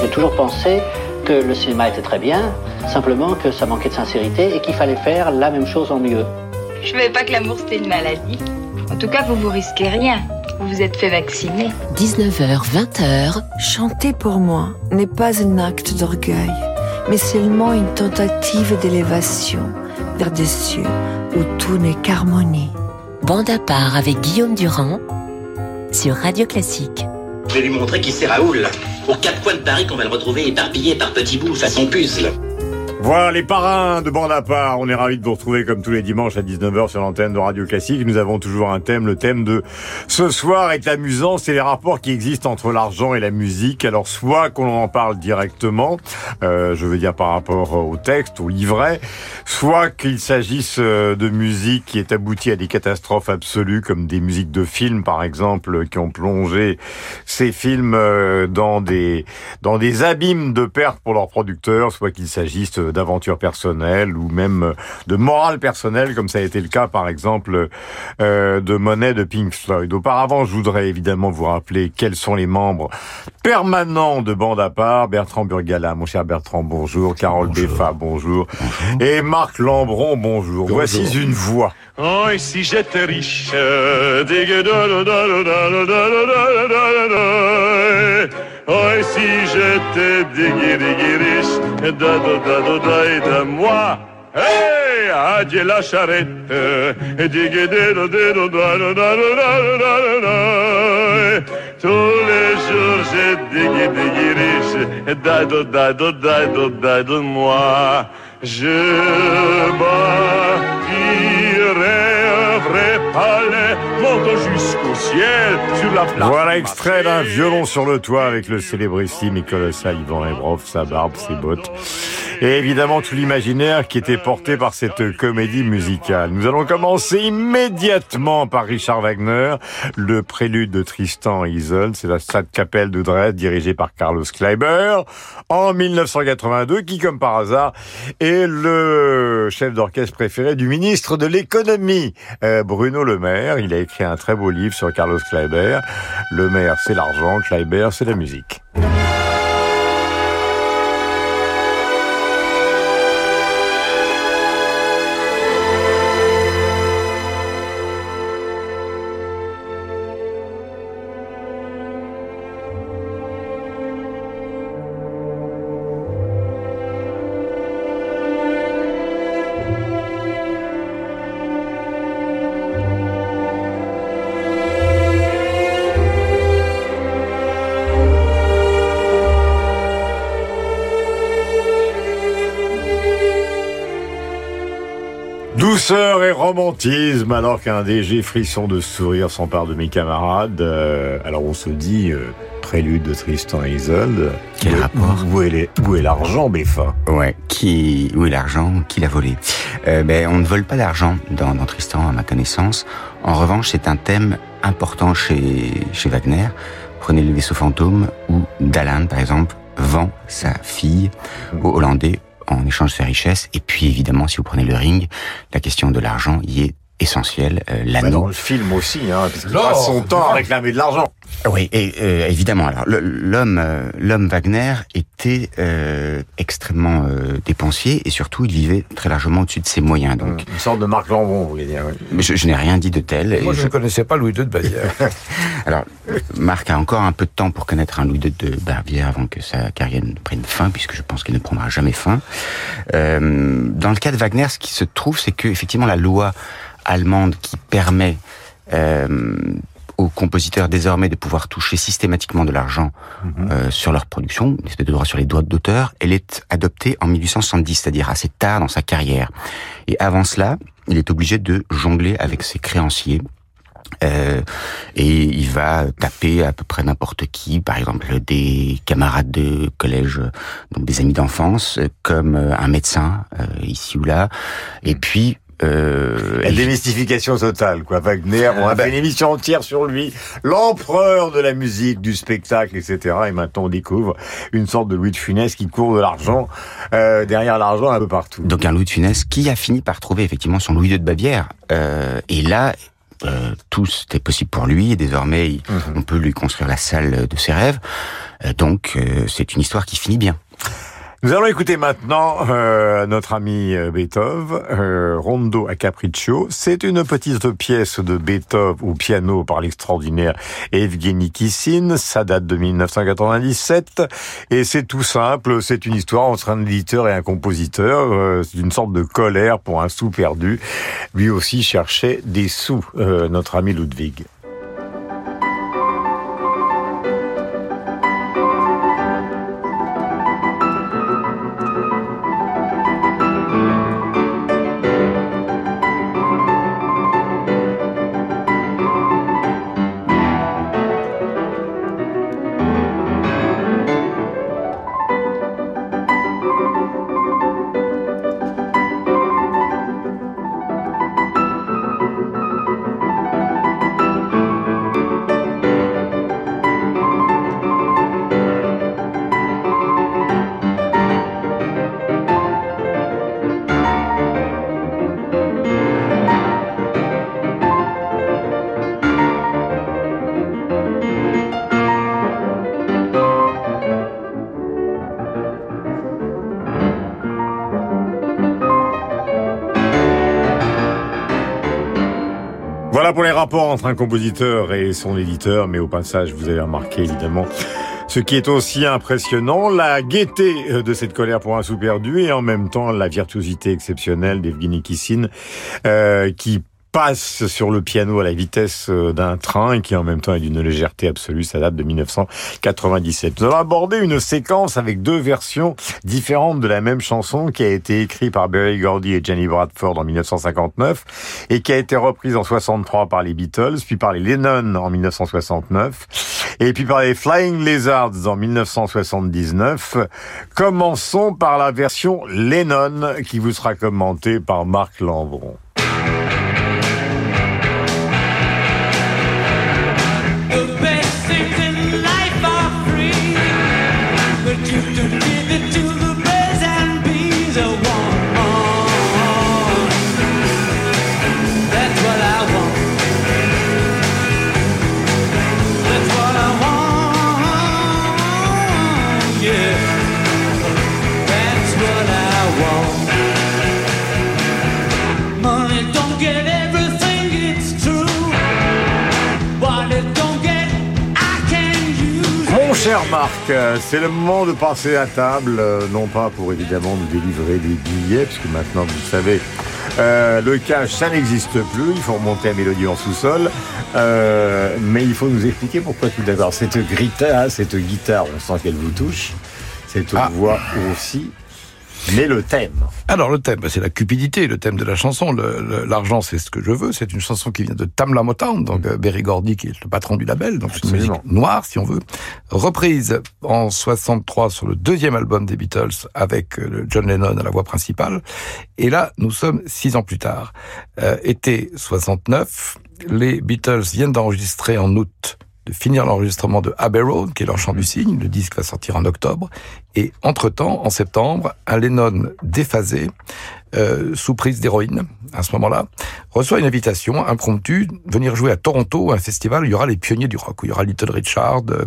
J'ai toujours pensé que le cinéma était très bien, simplement que ça manquait de sincérité et qu'il fallait faire la même chose en mieux. Je savais pas que l'amour c'était une maladie. En tout cas, vous vous risquez rien. Vous vous êtes fait vacciner. 19h, 20h. Chanter pour moi n'est pas un acte d'orgueil, mais seulement une tentative d'élévation vers des cieux où tout n'est qu'harmonie. Bande à part avec Guillaume Durand sur Radio Classique. Je vais lui montrer qui c'est Raoul. Aux quatre coins de Paris qu'on va le retrouver éparpillé par petits bouts façon puzzle. Voilà les parrains de bande à part. On est ravis de vous retrouver comme tous les dimanches à 19h sur l'antenne de Radio Classique. Nous avons toujours un thème. Le thème de ce soir est amusant. C'est les rapports qui existent entre l'argent et la musique. Alors soit qu'on en parle directement, euh, je veux dire par rapport au texte, au livret, soit qu'il s'agisse euh, de musique qui est aboutie à des catastrophes absolues comme des musiques de films par exemple qui ont plongé ces films euh, dans des dans des abîmes de pertes pour leurs producteurs, soit qu'il s'agisse d'aventure personnelle ou même de morale personnelle, comme ça a été le cas par exemple euh, de Monet de Pink Floyd. Auparavant, je voudrais évidemment vous rappeler quels sont les membres permanents de Bande à part. Bertrand Burgala, mon cher Bertrand, bonjour. Carole Beffa, bonjour. Et Marc Lambron, bonjour. Voici une voix. Oh, et si j'étais riche, Oh, et si j'étais déguériguériche, dado dado daï de moi. Hey, adieu la charrette, tous les jours j'ai dégui dégui riche, dado dado moi, je bâtirai un monte jusqu'au ciel, sur la place. Voilà extrait d'un violon sur le toit avec le célébrissime colossal Ivan Rebrov, sa barbe, ses bottes. Et évidemment tout l'imaginaire qui était porté par cette comédie musicale. Nous allons commencer immédiatement par Richard Wagner, le prélude de Tristan et Isolde. C'est la Stadtkapelle de Dresde dirigée par Carlos Kleiber en 1982 qui, comme par hasard, est le chef d'orchestre préféré du ministre de l'économie, euh, Bruno Le Maire. Il a écrit un très beau livre sur Carlos Kleiber. Le Maire, c'est l'argent, Kleiber, c'est la musique. Alors qu'un DG frisson de sourire s'empare de mes camarades. Euh, alors on se dit, euh, prélude de Tristan et Isolde. Quel où, rapport Où est, l'argent, Béfa Ouais, qui, où est l'argent Qui l'a volé euh, Ben, on ne vole pas d'argent dans, dans Tristan, à ma connaissance. En revanche, c'est un thème important chez, chez Wagner. Prenez le vaisseau fantôme où Dalan, par exemple, vend sa fille aux Hollandais en échange de ses richesses. Et puis, évidemment, si vous prenez le ring, la question de l'argent y est essentielle. Euh, Bah, L'anneau. Dans le film aussi, hein, parce qu'il passe son temps à réclamer de l'argent. Oui, et, euh, évidemment. Alors, l'homme, euh, l'homme Wagner était euh, extrêmement euh, dépensier et surtout, il vivait très largement au-dessus de ses moyens. Donc, Une sorte de Marc Lambron, vous voulez dire. oui. mais je, je n'ai rien dit de tel. et Moi, je je- ne connaissais pas Louis II de Bavière. Alors, Marc a encore un peu de temps pour connaître un Louis II de Bavière avant que sa carrière ne prenne fin, puisque je pense qu'il ne prendra jamais fin. Euh, dans le cas de Wagner, ce qui se trouve, c'est que effectivement la loi allemande qui permet euh, aux compositeurs désormais de pouvoir toucher systématiquement de l'argent euh, sur leur production, une espèce de droit sur les droits d'auteur, elle est adoptée en 1870, c'est-à-dire assez tard dans sa carrière. Et avant cela, il est obligé de jongler avec ses créanciers. Euh, et il va taper à peu près n'importe qui, par exemple des camarades de collège, donc des amis d'enfance, comme euh, un médecin euh, ici ou là, et puis euh, La démystification totale, quoi. Wagner, on a bah- fait une émission entière sur lui, l'empereur de la musique, du spectacle, etc. Et maintenant, on découvre une sorte de Louis de Funès qui court de l'argent, euh, derrière l'argent un peu partout. donc un Louis de Funès qui a fini par trouver effectivement son Louis II de Bavière. Euh, et là, euh, tout c'était possible pour lui et désormais Mhm. on peut lui construire la salle de ses rêves. Euh, donc euh, c'est une histoire qui finit bien. Nous allons écouter maintenant euh, notre ami euh, Beethoven, euh, Rondo a Capriccio. C'est une petite pièce de Beethoven au piano par l'extraordinaire Evgeny Kissin. Ça date de 1997 et c'est tout simple. C'est une histoire entre un éditeur et un compositeur. Euh, c'est une sorte de colère pour un sou perdu. Lui aussi cherchait des sous, notre ami Ludwig. Pour les rapports entre un compositeur et son éditeur, mais au passage, vous avez remarqué évidemment ce qui est aussi impressionnant, la gaieté de cette colère pour un sou perdu et en même temps la virtuosité exceptionnelle d'Evgeny Kissin euh, qui passe sur le piano à la vitesse euh, d'un train et qui en même temps est d'une légèreté absolue. Ça date de 1997. Nous allons aborder une séquence avec deux versions différentes de la même chanson qui a été écrite par Berry Gordy et Jenny Bradford en 1959 et qui a été reprise en 63 par les Beatles, puis par les Lennon en 1969 et puis par les Flying Lizards en 1979. Commençons par la version Lennon qui vous sera commentée par Marc Lambron. Marc, euh, c'est le moment de passer à table, euh, non pas pour évidemment nous délivrer des billets, puisque maintenant vous le savez, euh, le cash ça n'existe plus, il faut remonter à Mélodie en sous-sol, euh, mais il faut nous expliquer pourquoi tout d'abord. Cette guitare, cette guitare, on sent qu'elle vous touche, cette Ah. voix aussi, mais le thème. Alors le thème, c'est la cupidité, le thème de la chanson. L'argent, c'est ce que je veux. C'est une chanson qui vient de Tamla Motown, donc euh, Berry Gordy qui est le patron du label, donc c'est une musique noire si on veut. Reprise en 63 sur le deuxième album des Beatles avec euh, John Lennon à la voix principale. Et là, nous sommes six ans plus tard. Euh, été 69, les Beatles viennent d'enregistrer en août de finir l'enregistrement de Abbey Road, qui est leur chant du cygne. Le disque va sortir en octobre. Et entre-temps, en septembre, un Lennon déphasé, euh, sous prise d'héroïne, à ce moment-là, reçoit une invitation impromptue de venir jouer à Toronto, un festival où il y aura les pionniers du rock, où il y aura Little Richard, euh,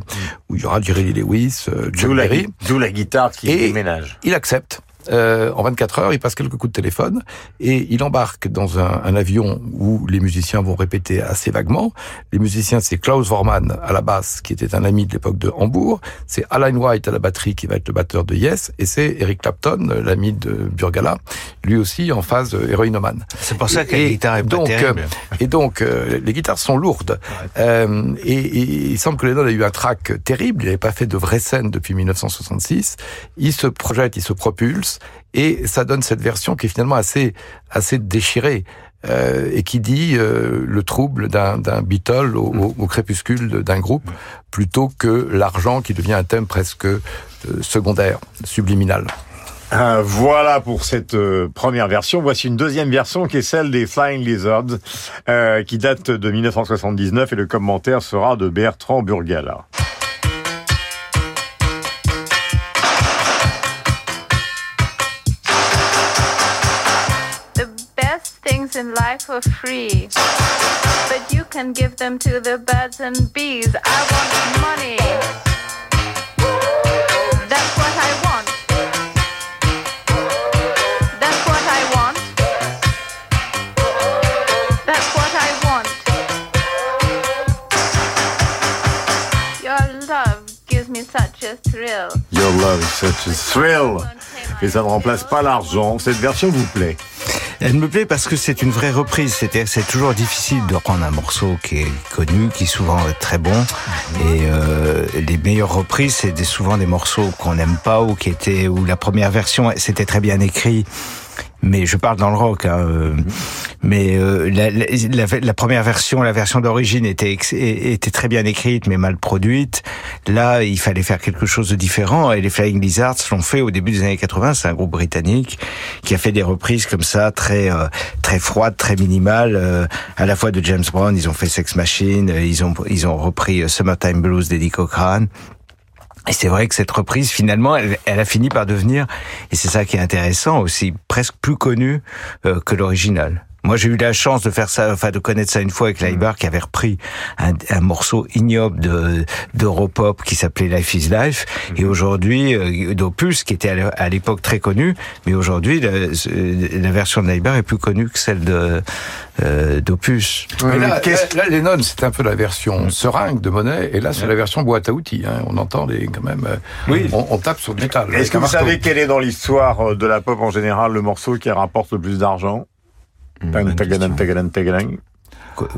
où il y aura Jerry Lee Lewis, euh, Chuck D'où la, Berry. d'où la guitare qui Et- déménage. Il accepte. Euh, en 24 heures, il passe quelques coups de téléphone et il embarque dans un, un avion où les musiciens vont répéter assez vaguement. Les musiciens, c'est Klaus Vormann à la basse, qui était un ami de l'époque de Hambourg. C'est Alan White à la batterie, qui va être le batteur de Yes. Et c'est Eric Clapton, l'ami de Burgala, lui aussi en phase euh, héroïnomane. C'est pour ça que la Et guitare est pas donc, terrible. euh, et donc, euh, les guitares sont lourdes. Euh, et, et il semble que Lennon a eu un track terrible. Il n'avait pas fait de vraies scènes depuis 1966. Il se projette, il se propulse, et ça donne cette version qui est finalement assez, assez déchirée. euh, et qui dit euh, le trouble d'un Beatle au, au- au crépuscule d'un groupe, plutôt que l'argent qui devient un thème presque euh, secondaire, subliminal. Euh, voilà pour cette première version. Voici une deuxième version qui est celle des Flying Lizards, qui date de 1979 et le commentaire sera de Bertrand Burgala. The best things in life are free, but you can give them to the birds and bees. I want money. That's what I want. That's what I want. That's what I want. Your love gives me such a thrill. Your love is such a thrill. Et ça ne remplace pas l'argent. Cette version vous plaît Elle me plaît parce que c'est une vraie reprise. Que c'est toujours difficile de reprendre un morceau qui est connu, qui souvent est très bon. Et euh, les meilleures reprises, c'est souvent des morceaux qu'on n'aime pas ou qui étaient où la première version c'était très bien écrit. Mais je parle dans le rock. Hein, euh, mais euh, la, la- la- première version, la version d'origine était était très bien écrite, mais mal produite. Là, il fallait faire quelque chose de différent. Et les Flying Lizards l'ont fait au début des années 80. C'est un groupe britannique qui a fait des reprises comme ça, très euh, très froides, très minimales, euh, à la fois de James Brown. Ils ont fait Sex Machine. euh, Ils ont ils ont repris euh, Summertime Blues d'Eddie Cochrane. Et c'est vrai que cette reprise, finalement, elle, a fini par devenir, et c'est ça qui est intéressant aussi, presque plus connue euh, que l'original. Moi, j'ai eu la chance de faire ça, enfin de connaître ça une fois avec Leibar, qui avait repris un, un morceau ignoble de d'Europop qui s'appelait Life is Life, et aujourd'hui euh, d'Opus, qui était à l'é- à l'époque très connu, mais aujourd'hui la, la version de Leibar est plus connue que celle de euh, d'Opus. Mais là, là, là, Lennon, c'est un peu la version seringue de Monet, et là, c'est la version boîte à outils. hein. On entend les, quand même. euh, Oui. On, on tape sur du métal. Est-ce que vous marteau. savez quel est dans l'histoire euh, de la pop en général le morceau qui rapporte le plus d'argent? Tan, tan, tan, tan,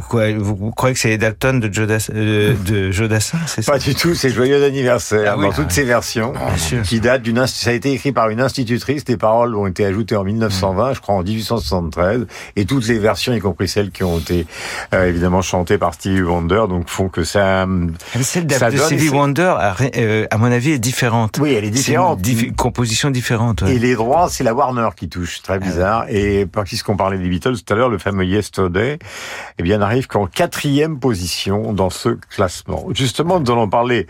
Quoi, vous, croyez que c'est Dalton de Joe Dass- euh, de Joe Dassin, c'est ça? Pas du tout, c'est Joyeux anniversaire Ah oui. dans toutes ses versions, Bien qui date d'une, ça a été écrit par une institutrice, les paroles ont été ajoutées en 1920, je crois en 1873, et toutes les versions, y compris celles qui ont été euh, évidemment chantées par Stevie Wonder, donc font que ça, Mais celle de, ça de donne- Stevie Wonder, à, euh, à mon avis, est différente. Oui, elle est différente. C'est une composition différente. ouais. Et les droits, c'est la Warner qui touche, très bizarre. Et puisqu'on parlait des Beatles tout à l'heure, le fameux Yesterday, eh bien, n'arrive qu'en quatrième position dans ce classement. Justement, nous allons parler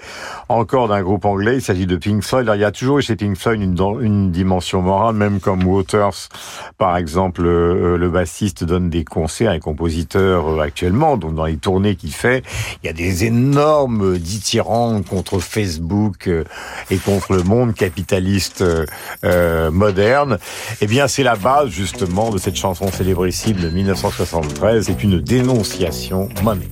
encore d'un groupe anglais. Il s'agit de Pink Floyd. Alors, il y a toujours chez Pink Floyd une, dimension morale, même comme Waters, par exemple, euh, le bassiste donne des concerts et compositeurs euh, actuellement, donc dans les tournées qu'il fait, il y a des énormes dithyrambes contre Facebook euh, et contre le monde capitaliste euh, euh, moderne. Eh bien, c'est la base justement de cette chanson célébrissime de 1973. C'est une dénonciation money.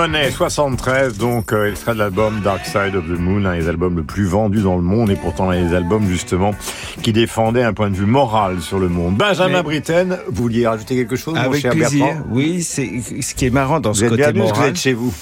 Money 73, donc euh, extrait de l'album Dark Side of the Moon, un des albums le plus vendus dans le monde et pourtant un des albums justement qui défendait un point de vue moral sur le monde. Benjamin Mais- Britten, vous vouliez rajouter quelque chose, mon Avec cher plaisir. Bertrand? Oui, c'est ce qui est marrant dans Vous ce êtes côté que vous moral. êtes chez vous.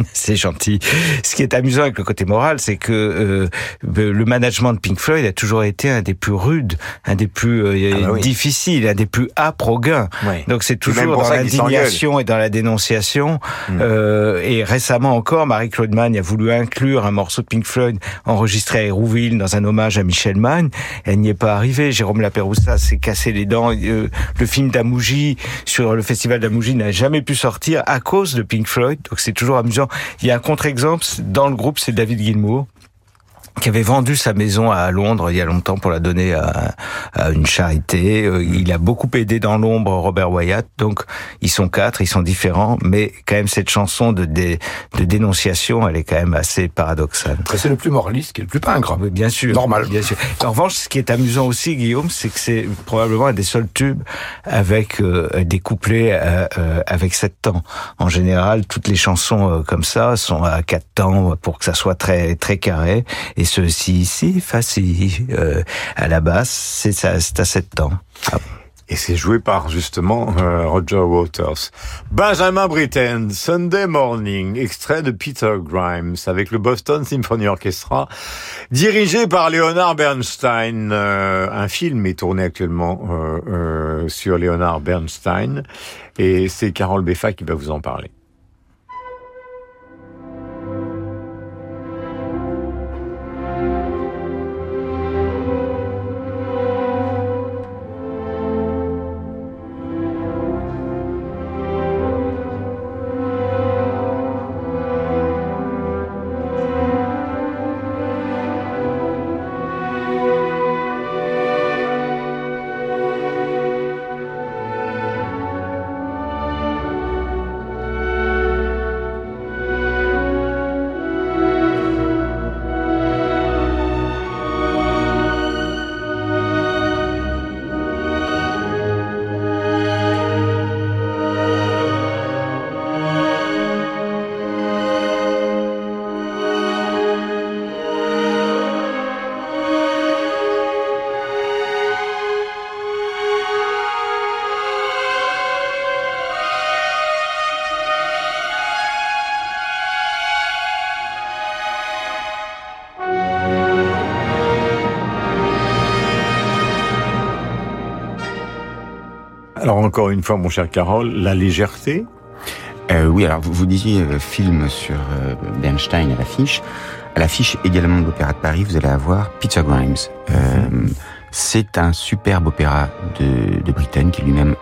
c'est gentil. Ce qui est amusant avec le côté moral, c'est que euh, le management de Pink Floyd a toujours été un des plus rudes, un des plus euh, Ah bah oui. difficiles, un des plus âpres au gain. Ouais. Donc c'est toujours dans l'indignation et dans la dénonciation. Mm. Euh, et récemment encore, Marie-Claude Mann a voulu inclure un morceau de Pink Floyd enregistré à Hérouville dans un hommage à Michel Mann. Elle n'y est pas arrivée. Jérôme Lapéroussa s'est cassé les dents. Euh, le film d'Amouji sur le festival d'Amouji n'a jamais pu sortir à cause de Pink Floyd. Donc c'est toujours amusant. Il y a un contre-exemple dans le groupe, c'est David Gilmour qui avait vendu sa maison à Londres il y a longtemps pour la donner à, à une charité. Euh, Il a beaucoup aidé dans l'ombre Robert Wyatt. Donc ils sont quatre, ils sont différents, mais quand même cette chanson de, dé- de dénonciation, elle est quand même assez paradoxale. C'est le plus moraliste qui est le plus pingre. Oui, bien sûr. Normal. Bien sûr. En revanche, ce qui est amusant aussi, Guillaume, c'est que c'est probablement un des seuls tubes avec euh, des couplets euh, euh, avec sept temps. En général, toutes les chansons euh, comme ça sont à quatre temps pour que ça soit très très carré. Et ceci, si, fa, si, euh, à la basse, c'est à 7 ans. Et c'est joué par justement euh, Roger Waters. Benjamin Britten, Sunday Morning, extrait de Peter Grimes avec le Boston Symphony Orchestra, dirigé par Leonard Bernstein. Euh, un film est tourné actuellement euh, euh, sur Leonard Bernstein et c'est Carole Beffa qui va vous en parler. Une fois, mon cher Carole, la légèreté. Euh, oui, alors vous, vous disiez euh, film sur euh, Bernstein à l'affiche. À l'affiche également de l'Opéra de Paris, vous allez avoir Peter Grimes. Euh, C'est un superbe opéra de, de Britten, qui est lui-même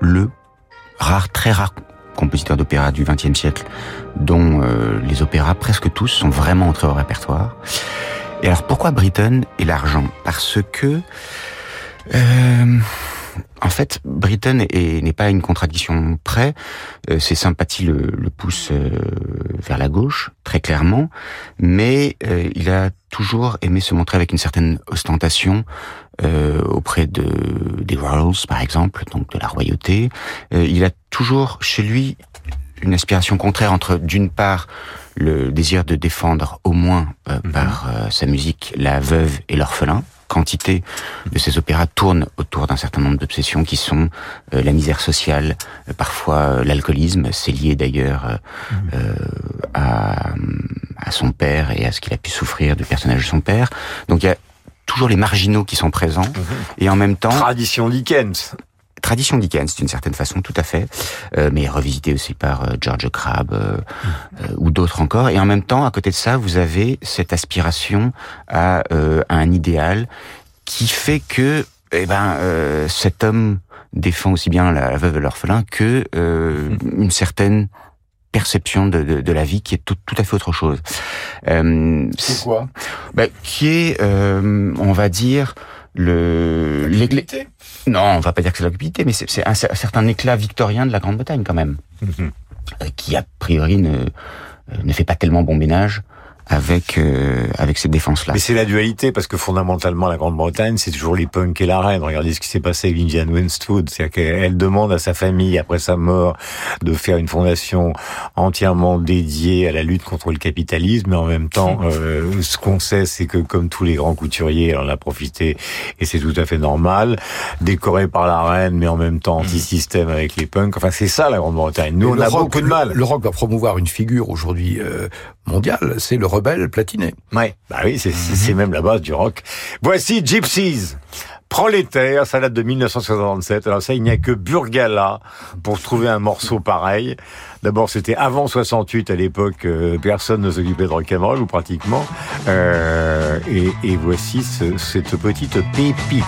le rare, très rare compositeur d'opéra du XXe siècle, dont euh, les opéras, presque tous, sont vraiment entrés au répertoire. Et alors pourquoi Britten et l'argent? Parce que... Euh, en fait, Britten est- n'est pas à une contradiction près. Euh, ses sympathies le, le poussent euh, vers la gauche, très clairement, mais euh, il a toujours aimé se montrer avec une certaine ostentation euh, auprès de des royals, par exemple, donc de la royauté. Euh, il a toujours chez lui une aspiration contraire entre, d'une part, le désir de défendre au moins euh, par euh, sa musique la veuve et l'orphelin. Quantité de ces opéras tournent autour d'un certain nombre d'obsessions qui sont euh, la misère sociale, euh, parfois euh, l'alcoolisme. C'est lié d'ailleurs euh, euh, à, à son père et à ce qu'il a pu souffrir du personnage de son père. Donc il y a toujours les marginaux qui sont présents et en même temps Tradition Dickens. Tradition Dickens d'une certaine façon, tout à fait, euh, mais revisité aussi par euh, George Crabbe euh, euh, ou d'autres encore. Et en même temps, à côté de ça, vous avez cette aspiration à, euh, à un idéal qui fait que, eh ben, euh, cet homme défend aussi bien la, la veuve et l'orphelin que euh, une certaine perception de, de, de la vie qui est tout, tout à fait autre chose. Euh, C'est quoi? bah, Qui est, euh, on va dire, le l'éclat- Non, on va pas dire que c'est la cupidité, mais c'est un, cer- certain éclat victorien de la Grande-Bretagne quand même, euh, qui a priori ne euh, ne fait pas tellement bon ménage avec euh, avec cette défense-là. Mais c'est la dualité, parce que fondamentalement, la Grande-Bretagne, c'est toujours les punks et la reine. Regardez ce qui s'est passé avec Vivienne Westwood. C'est-à-dire qu'elle demande à sa famille, après sa mort, de faire une fondation entièrement dédiée à la lutte contre le capitalisme. Mais en même temps, euh, ce qu'on sait, c'est que comme tous les grands couturiers, elle en a profité, et c'est tout à fait normal, décoré par la reine, mais en même temps anti-système avec les punks. Enfin, c'est ça, la Grande-Bretagne. Nous, Mais on a le rock- beaucoup de le- mal. Le, rock va promouvoir une figure aujourd'hui euh, mondiale, c'est le rebelle platiné. Ouais, bah oui, c'est c'est même la base du rock. Voici Gypsies. Prolétaire, ça date de 1967. Alors ça, il n'y a que Burgala pour trouver un morceau pareil. D'abord, c'était avant 68, à l'époque, euh, personne ne s'occupait de rock'n'roll, ou pratiquement. Euh, et, et voici ce- cette petite pépite.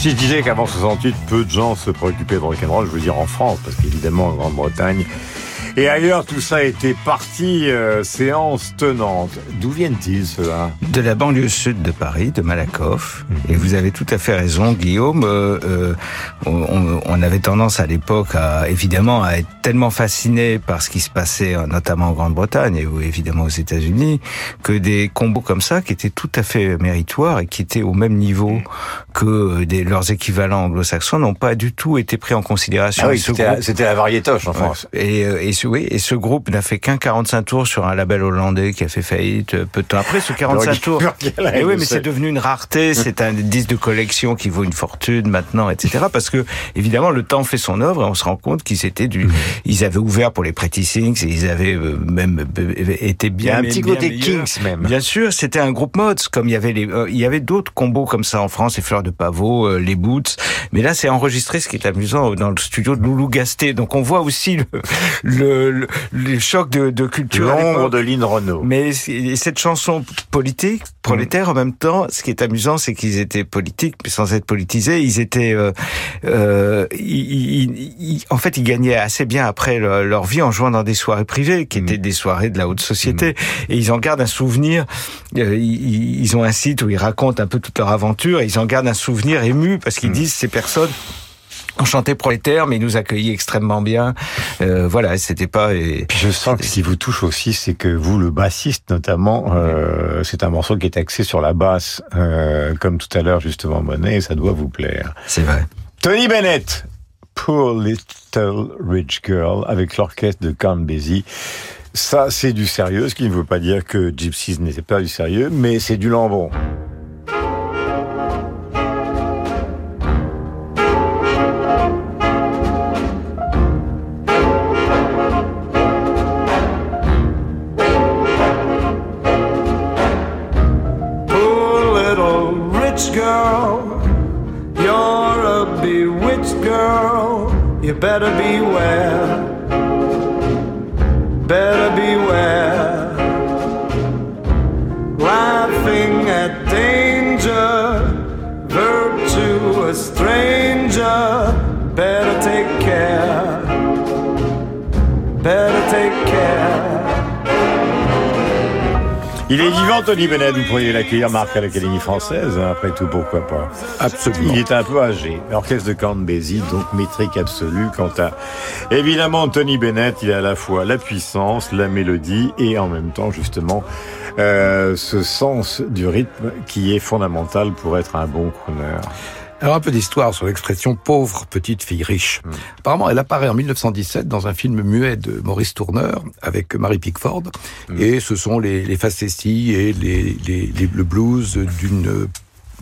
Si je disais qu'avant 68, peu de gens se préoccupaient de rock'n'roll, je veux dire en France, parce qu'évidemment en Grande-Bretagne et ailleurs, tout ça était parti euh, séance tenante. D'où viennent-ils ceux-là De la banlieue sud de Paris, de Malakoff. Et vous avez tout à fait raison, Guillaume. Euh, euh, on, on avait tendance à l'époque, à, évidemment, à être tellement fasciné par ce qui se passait, euh, notamment en Grande-Bretagne et évidemment aux États-Unis, que des combos comme ça, qui étaient tout à fait méritoires et qui étaient au même niveau que des, leurs équivalents anglo-saxons, n'ont pas du tout été pris en considération. Ah oui, c'était la- la variétoche en. France. Et, euh, et, oui, et ce groupe n'a fait qu'un 45 tours sur un label hollandais qui a fait faillite euh, peu de temps après. Ce 45 tours. Et oui, mais c'est devenu une rareté. C'est un disque de collection qui vaut une fortune maintenant, etc. Parce que évidemment, le temps fait son œuvre et on se rend compte qu'ils étaient du, ils avaient ouvert pour les Pretty Things et ils avaient euh, même euh, été bien. un petit côté. Kings même. Bien sûr, c'était un groupe mods, comme il y avait les, il y avait d'autres combos comme ça en France, les Fleurs de Pavot, les Boots. Mais là, c'est enregistré, ce qui est amusant, dans le studio de Loulou Gasté. Donc, on voit aussi le, le, le, les chocs de, de culture. L'ombre de Lynn Renault. Mais cette chanson politique, prolétaire, en même temps, ce qui est amusant, c'est qu'ils étaient politiques, mais sans être politisés. Ils étaient, euh, euh, ils- ils- ils- en fait, ils gagnaient assez bien après leur, leur vie en jouant dans des soirées privées, qui étaient des soirées de la haute société. Et ils en gardent un souvenir. euh, ils, ils ont un site où ils racontent un peu toute leur aventure. Et ils en gardent un souvenir ému parce qu'ils disent ces personnes. On chantait prolétaire, mais ils nous accueillaient extrêmement bien. Euh, voilà, c'était pas. Et... Puis je sens que ce qui vous touche aussi, c'est que vous, le bassiste notamment, euh, c'est un morceau qui est axé sur la basse, euh, comme tout à l'heure justement Monet, et ça doit vous plaire. C'est vrai. Tony Bennett, Poor Little Rich Girl, avec l'orchestre de Count Basie. Ça, c'est du sérieux, ce qui ne veut pas dire que Gypsies n'était pas du sérieux, mais c'est du lambron. You better beware, Vivant, Tony Bennett. Vous pourriez l'accueillir, Marc, à l'Académie française. hein, Après tout, pourquoi pas Absolument. Il est un peu âgé. L'orchestre de Basie, donc métrique absolue. Quant à, évidemment, Tony Bennett, il a à la fois la puissance, la mélodie et en même temps, justement, euh, ce sens du rythme qui est fondamental pour être un bon crooner. Alors un peu d'histoire sur l'expression pauvre petite fille riche. Apparemment, elle apparaît en 1917 dans un film muet de Maurice Tourneur avec Mary Pickford, et ce sont les, les facéties et les, les, les- le blues d'une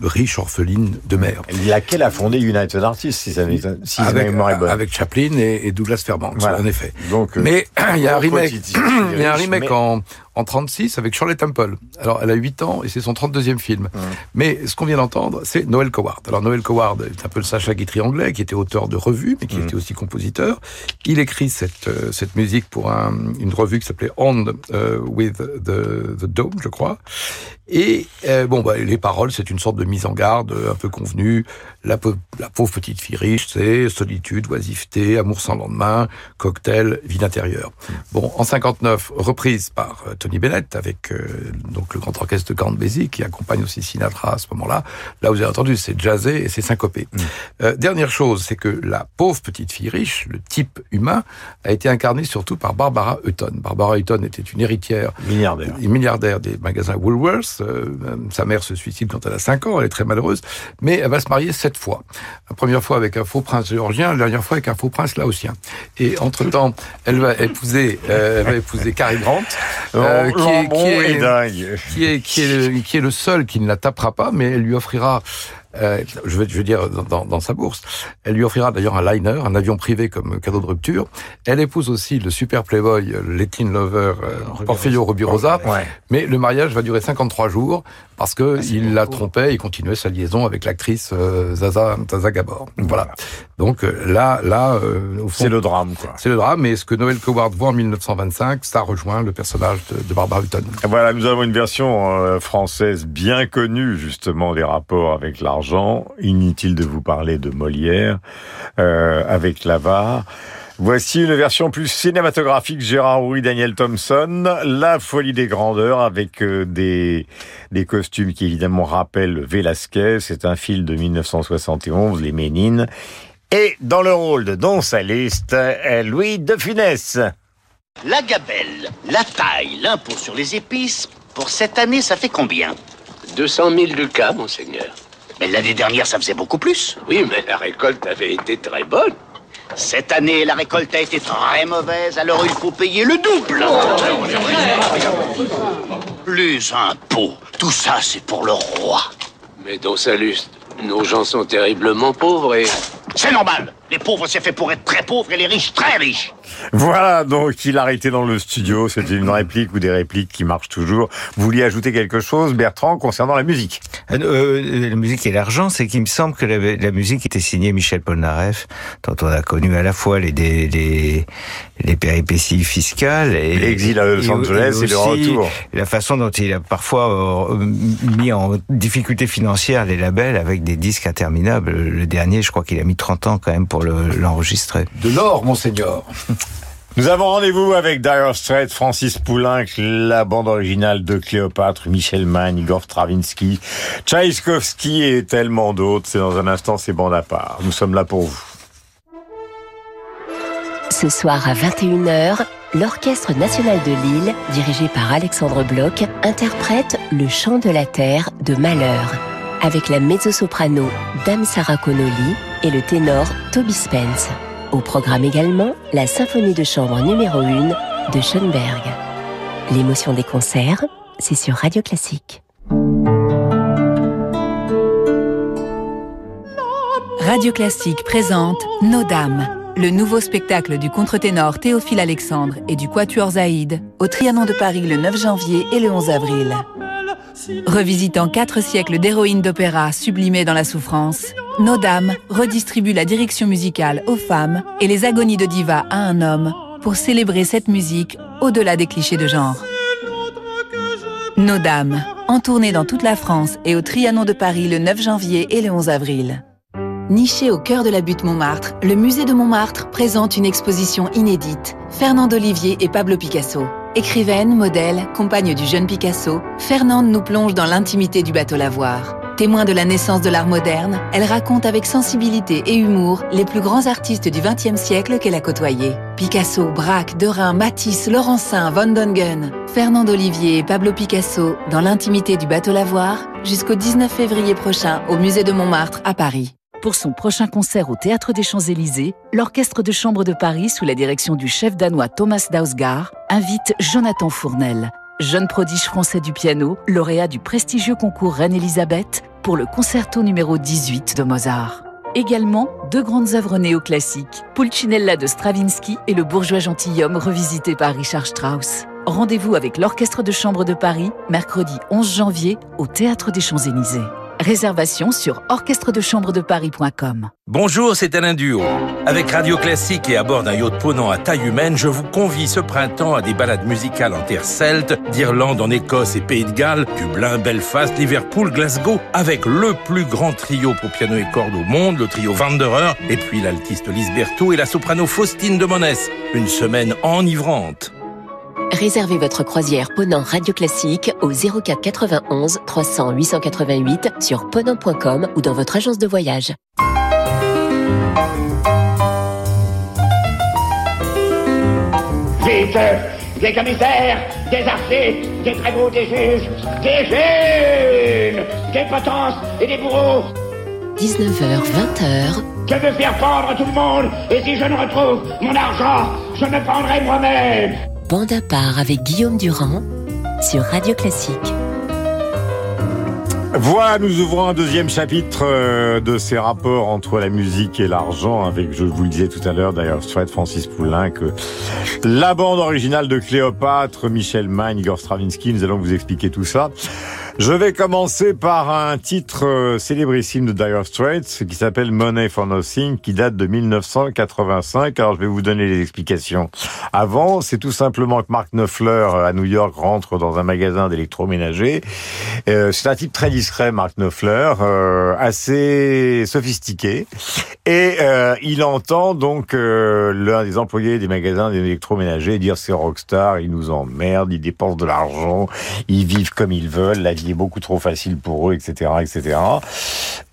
riche orpheline de mère. Laquelle a fondé United Artists, si, ça si Avec, mémoire est bonne. avec Chaplin et, et Douglas Fairbanks, Voilà. en effet. Donc, euh, Mais il y a un remake, il y a un riche, remake mais- en, en 36 avec Shirley Temple. Alors, elle a 8 ans et c'est son 32e film. Mais ce qu'on vient d'entendre, c'est Noël Coward. Alors, Noël Coward est un peu le Sacha Guitry anglais, qui était auteur de revues, mais qui était aussi compositeur. Il écrit cette, euh, cette musique pour un- une revue qui s'appelait On euh, with the, the Dome, je crois. Et euh, bon, bah, les paroles, c'est une sorte de mise en garde un peu convenue. La, pau- la pauvre petite fille riche, c'est solitude, oisiveté, amour sans lendemain, cocktail, vie d'intérieur. Bon, en 59, reprise par euh, Tony Bennett avec euh, donc le grand orchestre de Count Basie qui accompagne aussi Sinatra à ce moment-là. Là, vous avez entendu, c'est jazzé et c'est syncopé. Euh, dernière chose, c'est que la pauvre petite fille riche, le type humain, a été incarné surtout par Barbara Hutton. Barbara Hutton était une héritière Milliardaire. une milliardaire des magasins Woolworths. Euh, euh, sa mère se suicide quand elle a 5 ans, elle est très malheureuse, mais elle va se marier sept fois. La première fois avec un faux prince géorgien, la dernière fois avec un faux prince laotien. Et entre-temps, elle va épouser, euh, elle va épouser Cary Grant, euh, qui, est, qui, Lambron est, est dingue. qui, est, qui, est le, qui est le seul qui ne la tapera pas, mais elle lui offrira euh, je, veux, je veux dire dans, dans, dans sa bourse. Elle lui offrira d'ailleurs un liner, un avion privé comme cadeau de rupture. Elle épouse aussi le super playboy, euh, le Latin lover euh, Porfirio Rubirosa. Ouais. Mais le mariage va durer 53 jours parce que il la trompait et continuait sa liaison avec l'actrice euh, Zaza, Zaza Gabor. Voilà. Donc euh, là, là, euh, C'est le drame, quoi. c'est le drame. Et ce que Noël Coward voit en 1925, ça rejoint le personnage de, de Barbara Hutton. Voilà, nous avons une version euh, française bien connue, justement, des rapports avec l'argent l'argent. Inutile de vous parler de Molière euh, avec l'avare. Voici une version plus cinématographique, Gérard Houry, Daniel Thompson, La folie des grandeurs, avec euh, des, des costumes qui évidemment rappellent Velasquez. C'est un film de 1971, Les Ménines. Et dans le rôle de Don Saliste, euh, Louis de Funès. La gabelle, la taille, l'impôt sur les épices, pour cette année, ça fait combien? 200 000 ducats, monseigneur. Mais l'année dernière, ça faisait beaucoup plus. Oui, mais la récolte avait été très bonne. Cette année, la récolte a été très mauvaise, alors il faut payer le double. Les impôts, tout ça, c'est pour le roi. Mais dans Saluste, nos gens sont terriblement pauvres et... C'est normal. Les pauvres, c'est fait pour être très pauvres et les riches, très riches. Voilà, donc il a arrêté dans le studio. C'était une réplique ou des répliques qui marchent toujours. Vous vouliez ajouter quelque chose, Bertrand, concernant la musique? Euh, euh, la musique et l'argent, c'est qu'il me semble que la, la musique était signée Michel Polnareff, dont on a connu à la fois les, les, les, les péripéties fiscales et L'exil à Los Angeles et le aussi retour. La façon dont il a parfois euh, mis en difficulté financière les labels avec des disques interminables. Le dernier, je crois qu'il a mis 30 ans quand même pour le- l'enregistrer. De l'or, monseigneur. Nous avons rendez-vous avec Dire Straits, Francis Poulenc, la bande originale de Cléopâtre, Michel Mann, Igor Stravinsky, Tchaïkovski et tellement d'autres. C'est dans un instant, c'est bande à part. Nous sommes là pour vous. Ce soir à 21h, l'Orchestre national de Lille, dirigé par Alexandre Bloch, interprète Le chant de la terre de Malheur, avec la mezzo-soprano Dame Sarah Connolly et le ténor Toby Spence. Au programme également, la symphonie de chambre numéro 1 de Schoenberg. L'émotion des concerts, c'est sur Radio Classique. Radio Classique présente Nos Dames, le nouveau spectacle du contre-ténor Théophile Alexandre et du Quatuor Zaïd au Trianon de Paris le 9 janvier et le 11 avril. Revisitant quatre siècles d'héroïnes d'opéra sublimées dans la souffrance, Nos Dames redistribue la direction musicale aux femmes et les agonies de diva à un homme pour célébrer cette musique au-delà des clichés de genre. Nos Dames, en tournée dans toute la France et au Trianon de Paris le 9 janvier et le 11 avril. Niché au cœur de la butte Montmartre, le musée de Montmartre présente une exposition inédite. Fernande Olivier et Pablo Picasso. Écrivaine, modèle, compagne du jeune Picasso, Fernande nous plonge dans l'intimité du bateau lavoir. Témoin de la naissance de l'art moderne, elle raconte avec sensibilité et humour les plus grands artistes du XXe siècle qu'elle a côtoyés. Picasso, Braque, Derain, Matisse, Laurencin, Von Dongen, Fernande Olivier et Pablo Picasso dans l'intimité du bateau lavoir jusqu'au 19 février prochain au musée de Montmartre à Paris. Pour son prochain concert au Théâtre des Champs-Élysées, l'Orchestre de Chambre de Paris, sous la direction du chef danois Thomas Dausgaard, invite Jonathan Fournel, jeune prodige français du piano, lauréat du prestigieux concours Reine-Élisabeth, pour le concerto numéro 18 de Mozart. Également, deux grandes œuvres néoclassiques, Pulcinella de Stravinsky et Le bourgeois gentilhomme revisité par Richard Strauss. Rendez-vous avec l'Orchestre de Chambre de Paris, mercredi 11 janvier, au Théâtre des Champs-Élysées. Réservation sur orchestredechambre-de-paris.com. Bonjour, c'est Alain Duo. Avec Radio Classique et à bord d'un yacht ponant à taille humaine, je vous convie ce printemps à des balades musicales en terre celte, d'Irlande en Écosse et Pays de Galles, Dublin, Belfast, Liverpool, Glasgow, avec le plus grand trio pour piano et cordes au monde, le trio Wanderer, et puis l'altiste Lise Berthaud et la soprano Faustine de Monès. Une semaine enivrante. Réservez votre croisière Ponant Radio Classique au 04 91 300 888 sur ponant.com ou dans votre agence de voyage. Vite Des commissaires, des archers, des prévôts, des juges, des juges Des potences et des bourreaux 19h, 20h, Je veux faire pendre tout le monde Et si je ne retrouve mon argent, je me pendrai moi-même bande à part avec Guillaume Durand sur Radio Classique. Voilà, nous ouvrons un deuxième chapitre euh, de ces rapports entre la musique et l'argent avec, je vous le disais tout à l'heure, d'ailleurs, Fred Francis Poulenc, que la bande originale de Cléopâtre, Michel Mann, Igor Stravinsky, nous allons vous expliquer tout ça. Je vais commencer par un titre euh, célébrissime de Dire Straits qui s'appelle Money for Nothing, qui date de 1985. Alors je vais vous donner les explications. Avant, c'est tout simplement que Mark Knopfler à New York rentre dans un magasin d'électroménager. Euh, c'est un type très discret, Mark Knopfler, euh, assez sophistiqué. Et euh, il entend donc euh, l'un des employés des magasins d'électroménager dire c'est rockstar, ils nous emmerdent, ils dépensent de l'argent, ils vivent comme ils veulent, la vie beaucoup trop facile pour eux, etc., etc.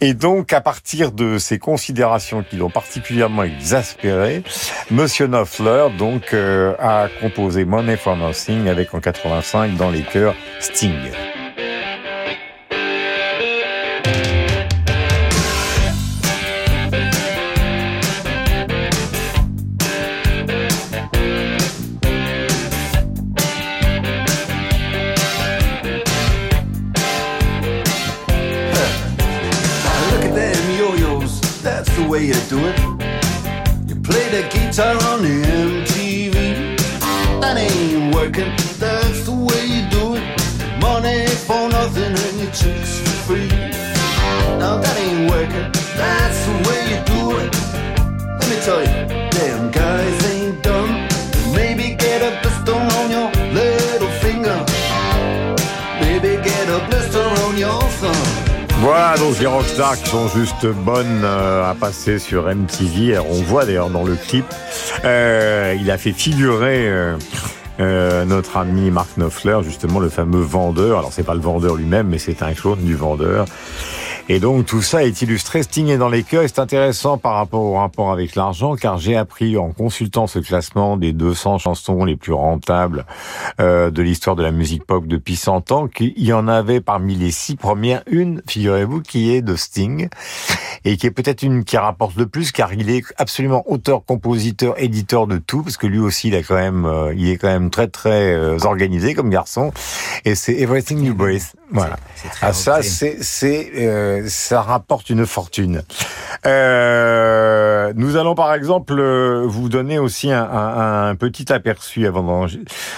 Et donc, à partir de ces considérations qui l'ont particulièrement exaspéré, Monsieur Knopfler donc euh, a composé Money for Nothing avec en 85 dans les chœurs Sting. Guitar on the MTV. That ain't working, that's the way you do it. Money for nothing and your chicks for free. Now that ain't working, that's the way you do it. Let me tell you, Voilà donc les rockstars qui sont juste bonnes euh, à passer sur MTV. On voit d'ailleurs dans le clip, euh, il a fait figurer euh, notre ami Mark Knopfler, justement le fameux vendeur. Alors c'est pas le vendeur lui-même, mais c'est un clone du vendeur. Et donc tout ça est illustré, Sting est dans les cœurs. Et C'est intéressant par rapport au rapport avec l'argent, car j'ai appris en consultant ce classement des 200 chansons les plus rentables euh, de l'histoire de la musique pop depuis 100 ans, qu'il y en avait parmi les six premières une, figurez-vous, qui est de Sting, et qui est peut-être une qui rapporte le plus, car il est absolument auteur, compositeur, éditeur de tout, parce que lui aussi, il a quand même, euh, il est quand même très très euh, organisé comme garçon, et c'est Everything You Breathe. Voilà. Ah, ça, c'est, c'est, ça rapporte une fortune. Euh, nous allons par exemple euh, vous donner aussi un, petit aperçu avant d'en-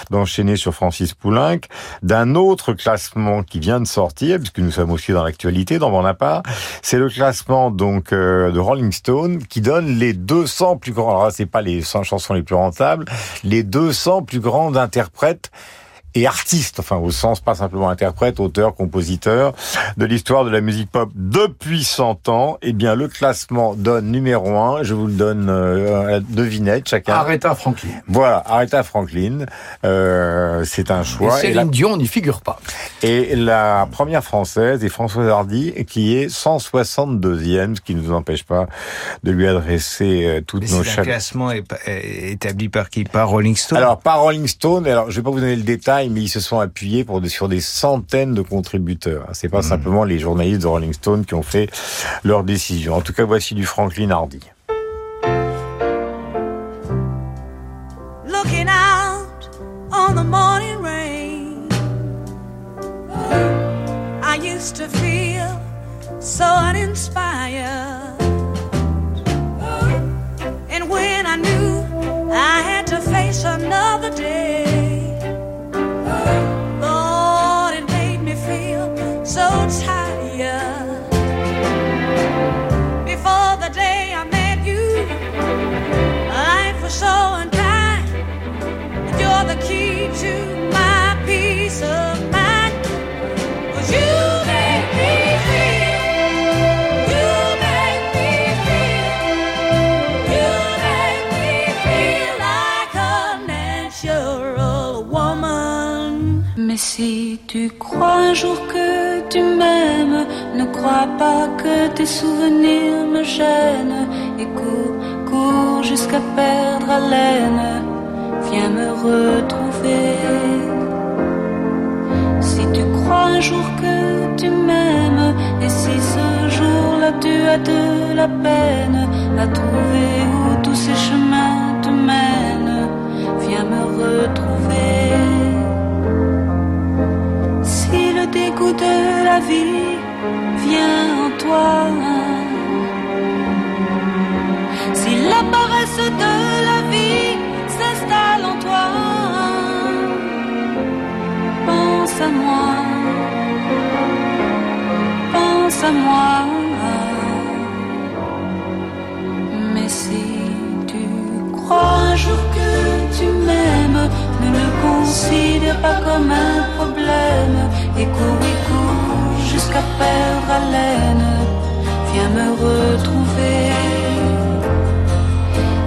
d'enchaîner sur Francis Poulenc d'un autre classement qui vient de sortir, puisque nous sommes aussi dans l'actualité dans Bonaparte. C'est le classement donc euh, de Rolling Stone qui donne les 200 plus grands. Alors c'est pas les 100 chansons les plus rentables, les 200 plus grandes interprètes et artistes, enfin au sens pas simplement interprète, auteur, compositeur, de l'histoire de la musique pop depuis 100 ans, eh bien le classement donne numéro un, je vous le donne euh, à devinette chacun. Aretha Franklin. Voilà, Aretha Franklin, euh, c'est un Et choix. Céline la- Dion n'y figure pas. et la première française est Françoise Hardy, qui est 162e, ce qui ne nous empêche pas de lui adresser euh, toutes Mais nos chaleureuses classement é- établi par qui? Par Rolling Stone? Alors, par Rolling Stone, alors je vais pas vous donner le détail, mais ils se sont appuyés pour des- sur des centaines de contributeurs. C'est pas simplement les journalistes de Rolling Stone qui ont fait leur décision. En tout cas, voici du Franklin Hardy. looking out on the morning rain. I used to feel so uninspired. And when I knew I had to face another day, si tu crois un jour que tu m'aimes, ne crois pas que tes souvenirs me gênent. Et cours, cours jusqu'à perdre haleine. Viens me retrouver. Si tu crois un jour que tu m'aimes, et si ce jour-là tu as de la peine à trouver où tous ces chemins te mènent, viens me retrouver. Dégoût de la vie vient en toi, si la paresse de la vie s'installe en toi, pense à moi, pense à moi. Mais si tu crois un jour que tu m'aimes, ne le considère pas comme un problème et cours et cours jusqu'à perdre haleine. Viens me retrouver.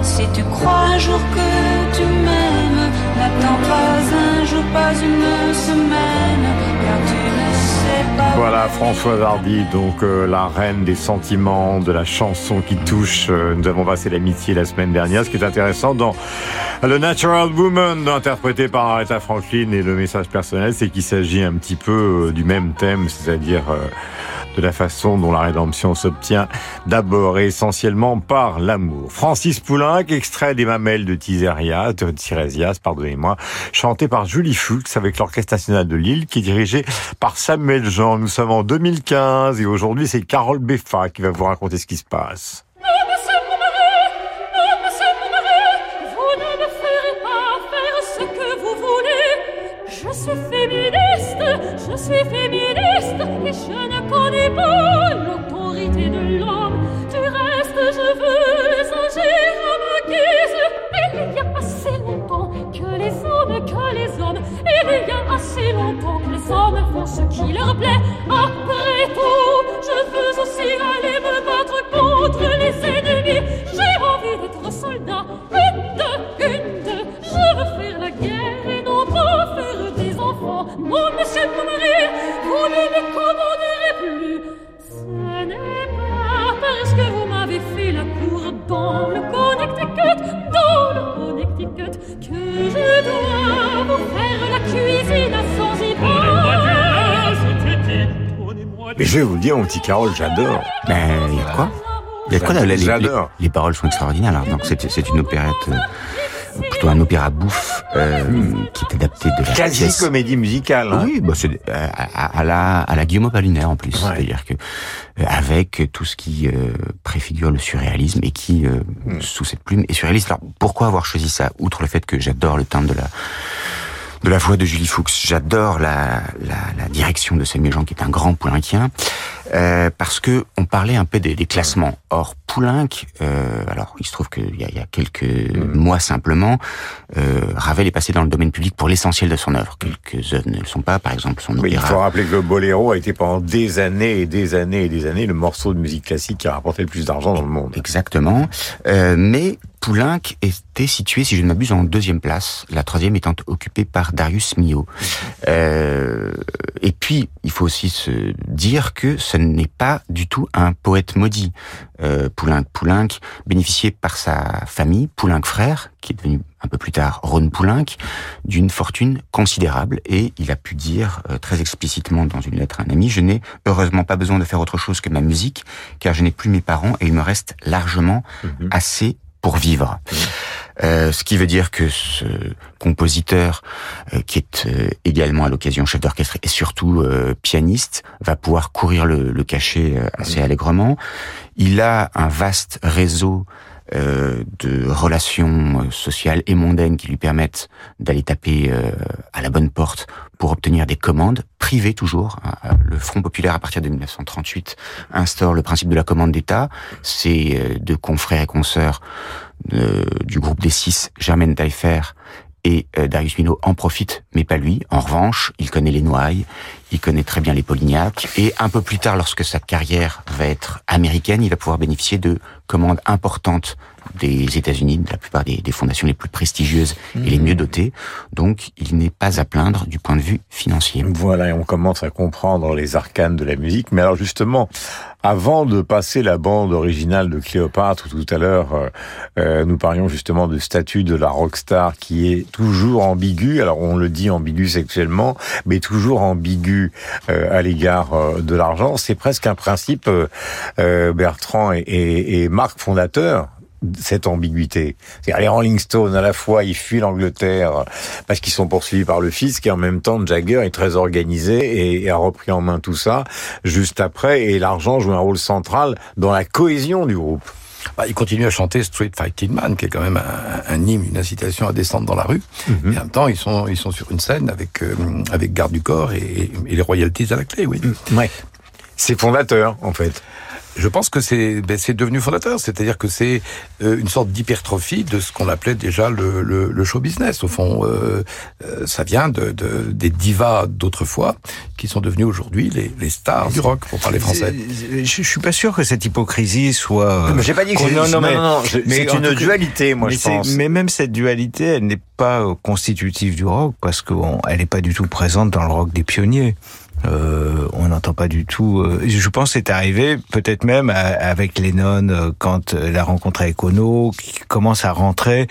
Si tu crois un jour que tu m'aimes, n'attends pas un jour, pas une semaine, car tu ne sais pas. Voilà Françoise Hardy, donc euh, la reine des sentiments, de la chanson qui touche. Euh, nous avons passé l'amitié la semaine dernière. Ce qui est intéressant dans The Natural Woman, interprété par Aretha Franklin, et le message personnel, c'est qu'il s'agit un petit peu euh, du même thème, c'est-à-dire euh, de la façon dont la rédemption s'obtient d'abord et essentiellement par l'amour. Francis Poulenc, extrait des mamelles de Tiséria, de Tirésias, pardonnez-moi, chanté par Julie Fuchs avec l'Orchestre National de Lille, qui est dirigé par Samuel Jean. Nous sommes en 2015 et aujourd'hui c'est Carole Beffa qui va vous raconter ce qui se passe. Ce qui leur plaît. Après tout, je veux aussi aller me battre contre les ennemis. J'ai envie d'être soldat, une, deux, une, deux. Je veux faire la guerre et non pas faire des enfants. Mon monsieur mon mari, vous ne me commanderez plus. Ce n'est pas parce que vous m'avez fait la cour dans le Connecticut, dans le Connecticut, que je dois vous faire la cuisine Mais je vais vous le dire, mon petit Carole, j'adore. Ben, il y a quoi? Il y a quoi là, les, les, J'adore. les paroles sont extraordinaires. Alors, donc c'est c'est une opérette, euh, plutôt un opéra bouffe euh, qui est adapté de la Quasi pièce. comédie musicale. hein. Oui, bah c'est euh, à, à la à la Guillaume Apollinaire en plus, c'est-à-dire que euh, avec tout ce qui euh, préfigure le surréalisme et qui euh, sous cette plume est surréaliste. Alors pourquoi avoir choisi ça? Outre le fait que j'adore le timbre de la de la voix de Julie Fuchs, j'adore la, la, la direction de Samuel Jean qui est un grand Poulinkien, euh, parce que on parlait un peu des, des classements. Or Poulenc, euh, alors il se trouve qu'il y y a quelques mois simplement, euh, Ravel est passé dans le domaine public pour l'essentiel de son œuvre. Quelques œuvres ne le sont pas, par exemple son Mais il faut rappeler que le boléro a été pendant des années et des années et des années le morceau de musique classique qui a rapporté le plus d'argent dans le monde. Exactement. Euh, mais Poulenc était situé, si je ne m'abuse, en deuxième place, la troisième étant occupée par Darius Milhaud. Euh, et puis, il faut aussi se dire que ce n'est pas du tout un poète maudit. Euh, Poulenc, Poulenc bénéficiait par sa famille, Poulenc frère, qui est devenu un peu plus tard Ron Poulenc, d'une fortune considérable et il a pu dire euh, très explicitement dans une lettre à un ami, je n'ai heureusement pas besoin de faire autre chose que ma musique car je n'ai plus mes parents et il me reste largement assez pour vivre. Euh, ce qui veut dire que ce compositeur, euh, qui est euh, également à l'occasion chef d'orchestre et surtout euh, pianiste, va pouvoir courir le, le cachet euh, assez allègrement. Il a un vaste réseau de relations sociales et mondaines qui lui permettent d'aller taper à la bonne porte pour obtenir des commandes privées toujours. hein. Le Front populaire à partir de 1938 instaure le principe de la commande d'État. Ces euh, deux confrères et consoeurs euh, du groupe des six, Germaine Taillefer et euh, Darius Milhaud en profitent, mais pas lui. En revanche, il connaît les Noailles, il connaît très bien les Polignac, et un peu plus tard, lorsque sa carrière va être américaine, il va pouvoir bénéficier de commandes importantes des États-Unis, de la plupart des, des fondations les plus prestigieuses et les mieux dotées. Donc, il n'est pas à plaindre du point de vue financier. Voilà, et on commence à comprendre les arcanes de la musique. Mais alors justement, avant de passer la bande originale de Cléopâtre, tout à l'heure, euh, euh, nous parlions justement du statut de la rockstar qui est toujours ambigu. Alors on le dit ambigu sexuellement, mais toujours ambigu euh, à l'égard euh, de l'argent. C'est presque un principe, euh, Bertrand et, et, et Marc fondateur cette ambiguïté. C'est-à-dire les Rolling Stones, à la fois, ils fuient l'Angleterre parce qu'ils sont poursuivis par le fisc, et en même temps, Jagger est très organisé et, a repris en main tout ça juste après, et l'argent joue un rôle central dans la cohésion du groupe. Bah, il continue à chanter Street Fighting Man, qui est quand même un, un hymne, une incitation à descendre dans la rue. Et en même temps, ils sont, ils sont sur une scène avec, euh, avec garde du corps et, et les royalties à la clé, oui. Ouais. C'est fondateur, en fait. Je pense que c'est ben, c'est devenu fondateur, c'est-à-dire que c'est euh, une sorte d'hypertrophie de ce qu'on appelait déjà le, le, le show business. Au fond, euh, euh, ça vient de, de des divas d'autrefois qui sont devenues aujourd'hui les, les stars du rock, pour parler français. Je, je suis pas sûr que cette hypocrisie soit. Mais j'ai pas dit que c'est- non, non, non, non, c'est- une dualité, moi, mais je pense. Mais même cette dualité, elle n'est pas euh, constitutive du rock parce qu'elle n'est pas du tout présente dans le rock des pionniers. Euh, on n'entend pas du tout. euh, je pense que c'est arrivé peut-être même à- avec Lennon euh, quand euh, la rencontre avec Ono qui commence à rentrer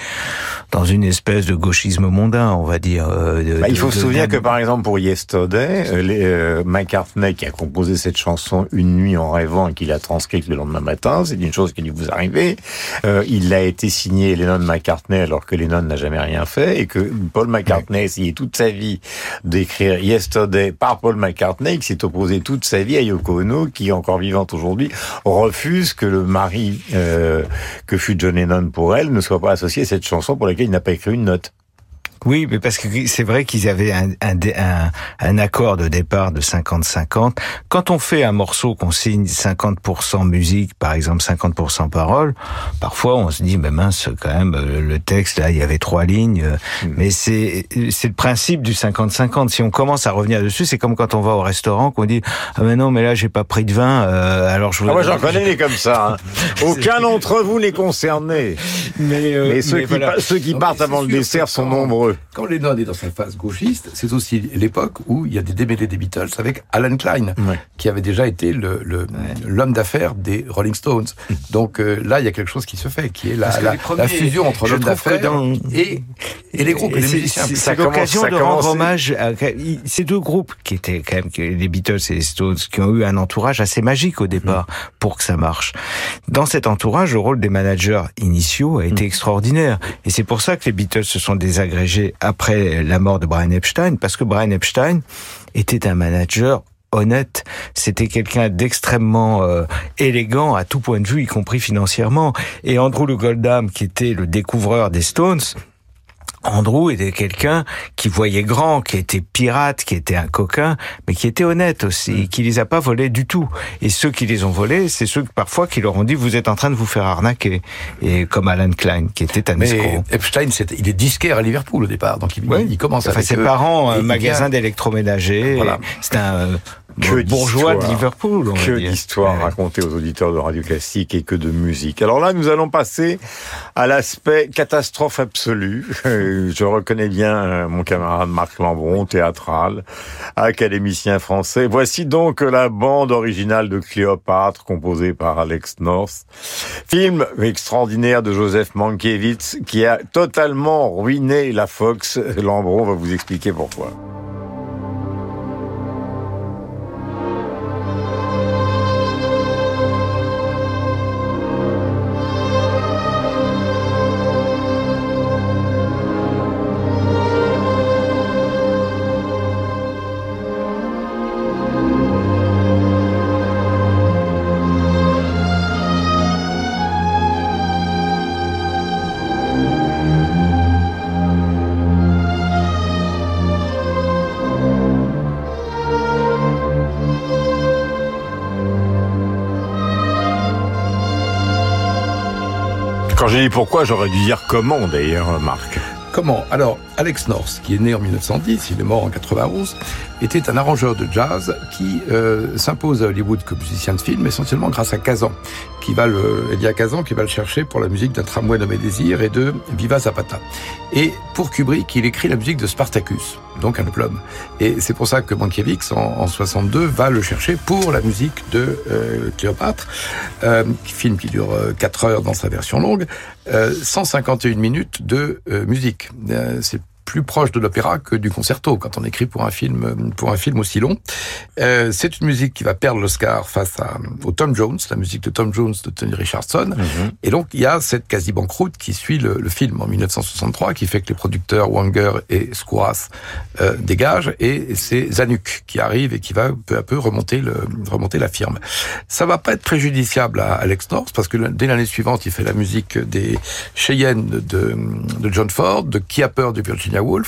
dans une espèce de gauchisme mondain, on va dire. euh, de- Bah, il de- faut se souvenir de- que par exemple pour Yesterday, euh, les, euh, McCartney qui a composé cette chanson une nuit en rêvant et qui l'a transcrite le lendemain matin, c'est une chose qui a dû vous arriver. Euh, il a été signé Lennon McCartney alors que Lennon n'a jamais rien fait et que Paul McCartney a essayé toute sa vie d'écrire Yesterday par Paul McCartney qui s'est opposé toute sa vie à Yoko Ono qui encore vivante aujourd'hui refuse que le mari euh, que fut John Lennon pour elle ne soit pas associé à cette chanson pour laquelle il n'a pas écrit une note. Oui, mais parce que c'est vrai qu'ils avaient un, un, un, un accord de départ de 50-50. Quand on fait un morceau qu'on signe 50% musique, par exemple 50% paroles, parfois on se dit, mais mince, quand même, euh, le texte, là, il y avait trois lignes. euh, Mais c'est le principe du 50-50. Si on commence à revenir dessus, c'est comme quand on va au restaurant, qu'on dit, ah mais non, mais là, j'ai pas pris de vin, euh, alors je Ah, moi j'en connais des comme ça. hein. Aucun d'entre vous n'est concerné. Mais, euh, Mais ceux mais qui, voilà. pa- ceux qui Non, partent avant le dessert sont quand- Quand Lennon est dans sa phase gauchiste, c'est aussi l'époque où il y a des démêlés des Beatles avec Alan Klein, qui avait déjà été le- le- l'homme d'affaires des Rolling Stones. Donc euh, là, il y a quelque chose qui se fait, qui est la, premiers- fusion entre l'homme d'affaires dans- et, et les groupes, et les musiciens. c'est- l'occasion de commence- rendre hommage à ces deux groupes qui étaient quand même les Beatles et les Stones, qui ont eu un entourage assez magique au départ pour que ça marche. Dans cet entourage, le rôle des managers initiaux a été extraordinaire, et c'est pour ça que les Beatles se sont désagrégés après la mort de Brian Epstein, parce que Brian Epstein était un manager honnête. C'était quelqu'un d'extrêmement euh, élégant à tout point de vue, y compris financièrement. Et Andrew Le Goldham, qui était le découvreur des Stones, Andrew était quelqu'un qui voyait grand, qui était pirate, qui était un coquin, mais qui était honnête aussi, qui les a pas volés du tout. Et ceux qui les ont volés, c'est ceux parfois qui leur ont dit vous êtes en train de vous faire arnaquer. Et comme Alan Klein, qui était un Mais escroc. Epstein, il est disquaire à Liverpool au départ, donc il, Ouais. il commence Enfin, avec ses eux. parents, un magasin d'électroménager. Voilà. C'est un euh, Que bourgeois de d'histoires. Liverpool, on Que d'histoires racontées aux auditeurs de Radio Classique et que de musique. Alors là, nous allons passer à l'aspect catastrophe absolue. Je reconnais bien euh, mon camarade Marc Lambron, théâtral, académicien français. Voici donc la bande originale de Cléopâtre, composée par Alex North. Film extraordinaire de Joseph Mankiewicz, qui a totalement ruiné la Fox. Lambron va vous expliquer pourquoi. J'ai dit pourquoi, j'aurais dû dire comment d'ailleurs, Marc? Comment? Alors, Alex North, qui est né en 1910, il est mort en 91, était un arrangeur de jazz qui euh, s'impose à Hollywood comme musicien de film, essentiellement grâce à Kazan, qui va le, Elia Kazan, qui va le chercher pour la musique d'un tramway nommé Désir et de Viva Zapata. Et pour Kubrick, il écrit la musique de Spartacus, donc un plum. Et c'est pour ça que Mankiewicz, en, en 62, va le chercher pour la musique de euh, Cléopâtre, euh, film qui dure 4 heures dans sa version longue, euh, 151 minutes de euh, musique. Euh, plus proche de l'opéra que du concerto quand on écrit pour un film pour un film aussi long. Euh, c'est une musique qui va perdre l'Oscar face à au Tom Jones, la musique de Tom Jones de Tony Richardson. Et donc il y a cette quasi banqueroute qui suit le, le film en 1963, qui fait que les producteurs Wanger et Skouras euh, dégagent, et c'est Zanuck qui arrive et qui va peu à peu remonter le remonter la firme. Ça va pas être préjudiciable à Alex North parce que dès l'année suivante, il fait la musique des Cheyenne de, de John Ford, de Qui a peur de Virginia Virginia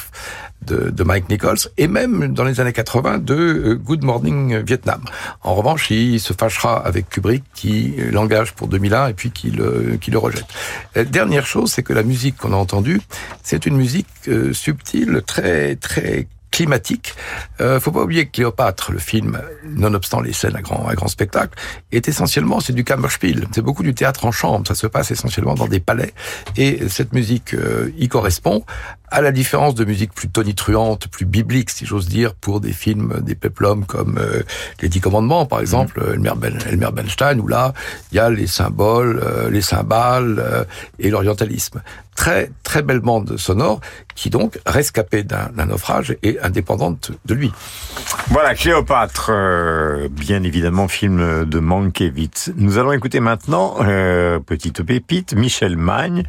de, Mike Nichols, et même dans les années 80 de euh, Good Morning Vietnam. En revanche, il se fâchera avec Kubrick qui l'engage pour 2001 et puis qui le, rejette. La dernière chose, c'est que la musique qu'on a entendue, c'est une musique euh, subtile, très très climatique. Euh, faut pas oublier que Cléopâtre, le film, nonobstant les scènes à grand, grand spectacle, est essentiellement, c'est du Kammerspiel. C'est beaucoup du théâtre en chambre. Ça se passe essentiellement dans des palais. Et cette musique euh, y correspond à la différence de musique plus tonitruante, plus biblique, si j'ose dire, pour des films des peplums comme euh, Les Dix Commandements, par exemple, mmh. Elmer, ben, Elmer Bernstein, où là, il y a les symboles, euh, les cymbales euh, et l'orientalisme. Très, très belle bande sonore qui donc, rescapée d'un naufrage, est indépendante de lui. Voilà, Cléopâtre, bien évidemment, film de Mankiewicz. Nous allons écouter maintenant, petite pépite, Michel Magne,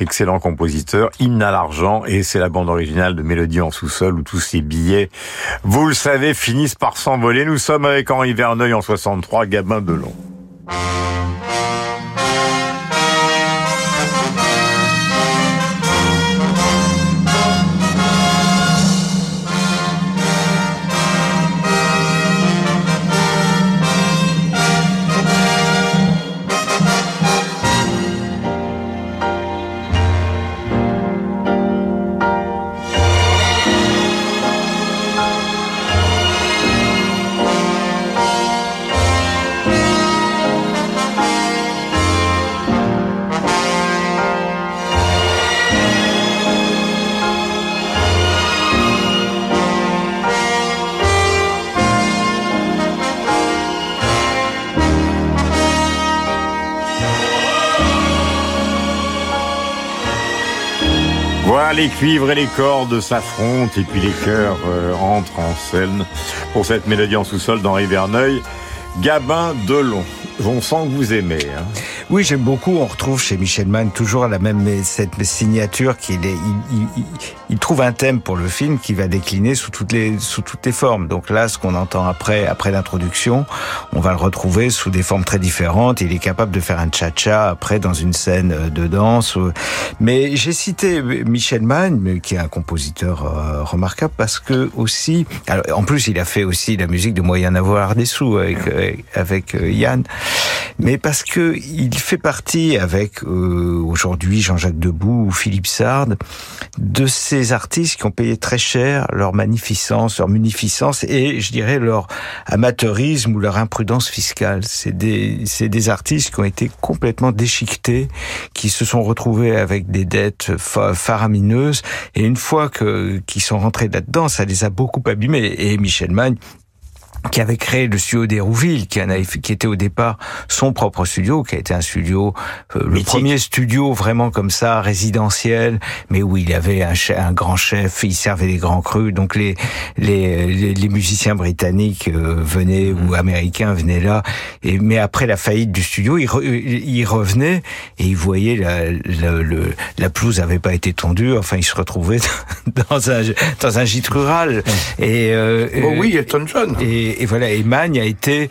excellent compositeur, hymne à l'argent, et c'est la bande originale de Mélodie en sous-sol où tous ces billets, vous le savez, finissent par s'envoler. Nous sommes avec Henri Verneuil en 63, Gabin Delon. Les cuivres et les cordes s'affrontent et puis les chœurs euh, entrent en scène pour cette mélodie en sous-sol d'Henri Verneuil. Gabin Delon, on sent que vous aimez. Hein. Oui, j'aime beaucoup. On retrouve chez Michel Mann toujours la même cette signature qu'il est. Il, il, il, trouve un thème pour le film qui va décliner sous toutes les sous toutes les formes. Donc là, ce qu'on entend après après l'introduction, on va le retrouver sous des formes très différentes. Il est capable de faire un cha-cha après dans une scène de danse. Mais j'ai cité Michel Mann, qui est un compositeur euh, remarquable parce que aussi, alors, en plus, il a fait aussi la musique de Moyen avoir des sous avec avec Yann, mais parce que il fait partie avec euh, aujourd'hui Jean-Jacques Debout ou Philippe Sard de ces artistes qui ont payé très cher leur magnificence, leur munificence et je dirais leur amateurisme ou leur imprudence fiscale. C'est des c'est des artistes qui ont été complètement déchiquetés, qui se sont retrouvés avec des dettes faramineuses et une fois que qu'ils sont rentrés là-dedans, ça les a beaucoup abîmés et Michel Magne qui avait créé le studio d'Hérouville, qui, en qui était au départ son propre studio, qui a été un studio, euh, le premier studio vraiment comme ça, résidentiel, mais où il y avait un, un grand chef, il servait des grands crus, donc les les, les, musiciens britanniques euh, venaient ou américains venaient là, et mais après la faillite du studio, ils, ils revenaient et ils voyaient la, la, le, la pelouse avait pas été tondue, enfin ils se retrouvaient dans un dans un gîte rural. Et euh, oh oui, Elton John. et, et, voilà, et a été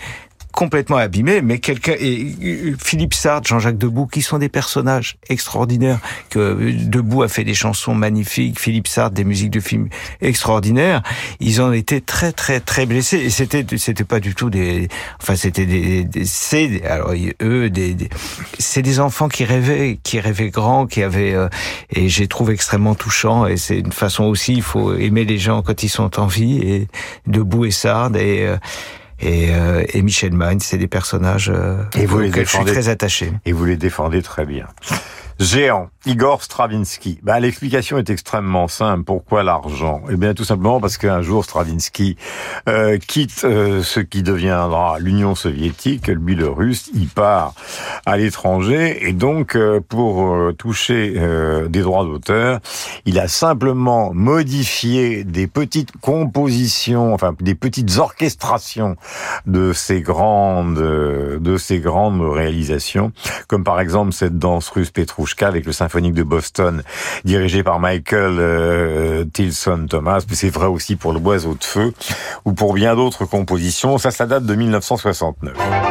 complètement abîmé, mais quelqu'un et Philippe Sartre, Jean-Jacques Debout, qui sont des personnages extraordinaires. Que Debout a fait des chansons magnifiques, Philippe Sartre des musiques de films extraordinaires. Ils ont été très très très blessés et c'était c'était pas du tout des, enfin c'était des, c'est alors eux des, des c'est des enfants qui rêvaient, qui rêvaient grand, qui avaient euh, et j'ai trouvé extrêmement touchant et c'est une façon aussi il faut aimer les gens quand ils sont en vie et Debout et Sartre et euh, et, euh, et Michel Magne, c'est des personnages euh, et vous les auxquels je suis très attaché. Et vous les défendez très bien. Géant, Igor Stravinsky. Ben, L'explication est extrêmement simple. Pourquoi l'argent? Eh bien, tout simplement parce qu'un jour, Stravinsky euh, quitte euh, ce qui deviendra l'Union soviétique, lui le russe, il part à l'étranger, et donc, euh, pour euh, toucher euh, des droits d'auteur, il a simplement modifié des petites compositions, enfin, des petites orchestrations de ces grandes, de ces grandes réalisations, comme par exemple cette danse russe Petrouchka, avec le symphonique de Boston dirigé par Michael euh, Tilson Thomas, mais c'est vrai aussi pour le Boiseau de feu ou pour bien d'autres compositions. Ça, ça date de 1969.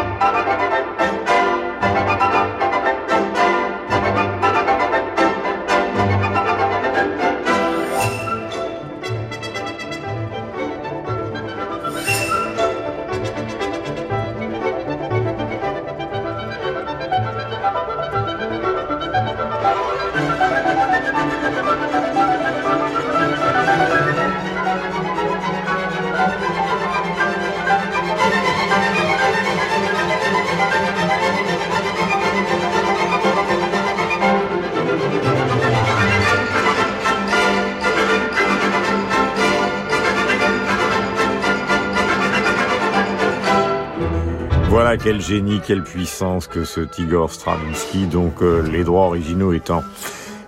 Quel génie, quelle puissance que ce Tigor Stravinsky, donc euh, les droits originaux étant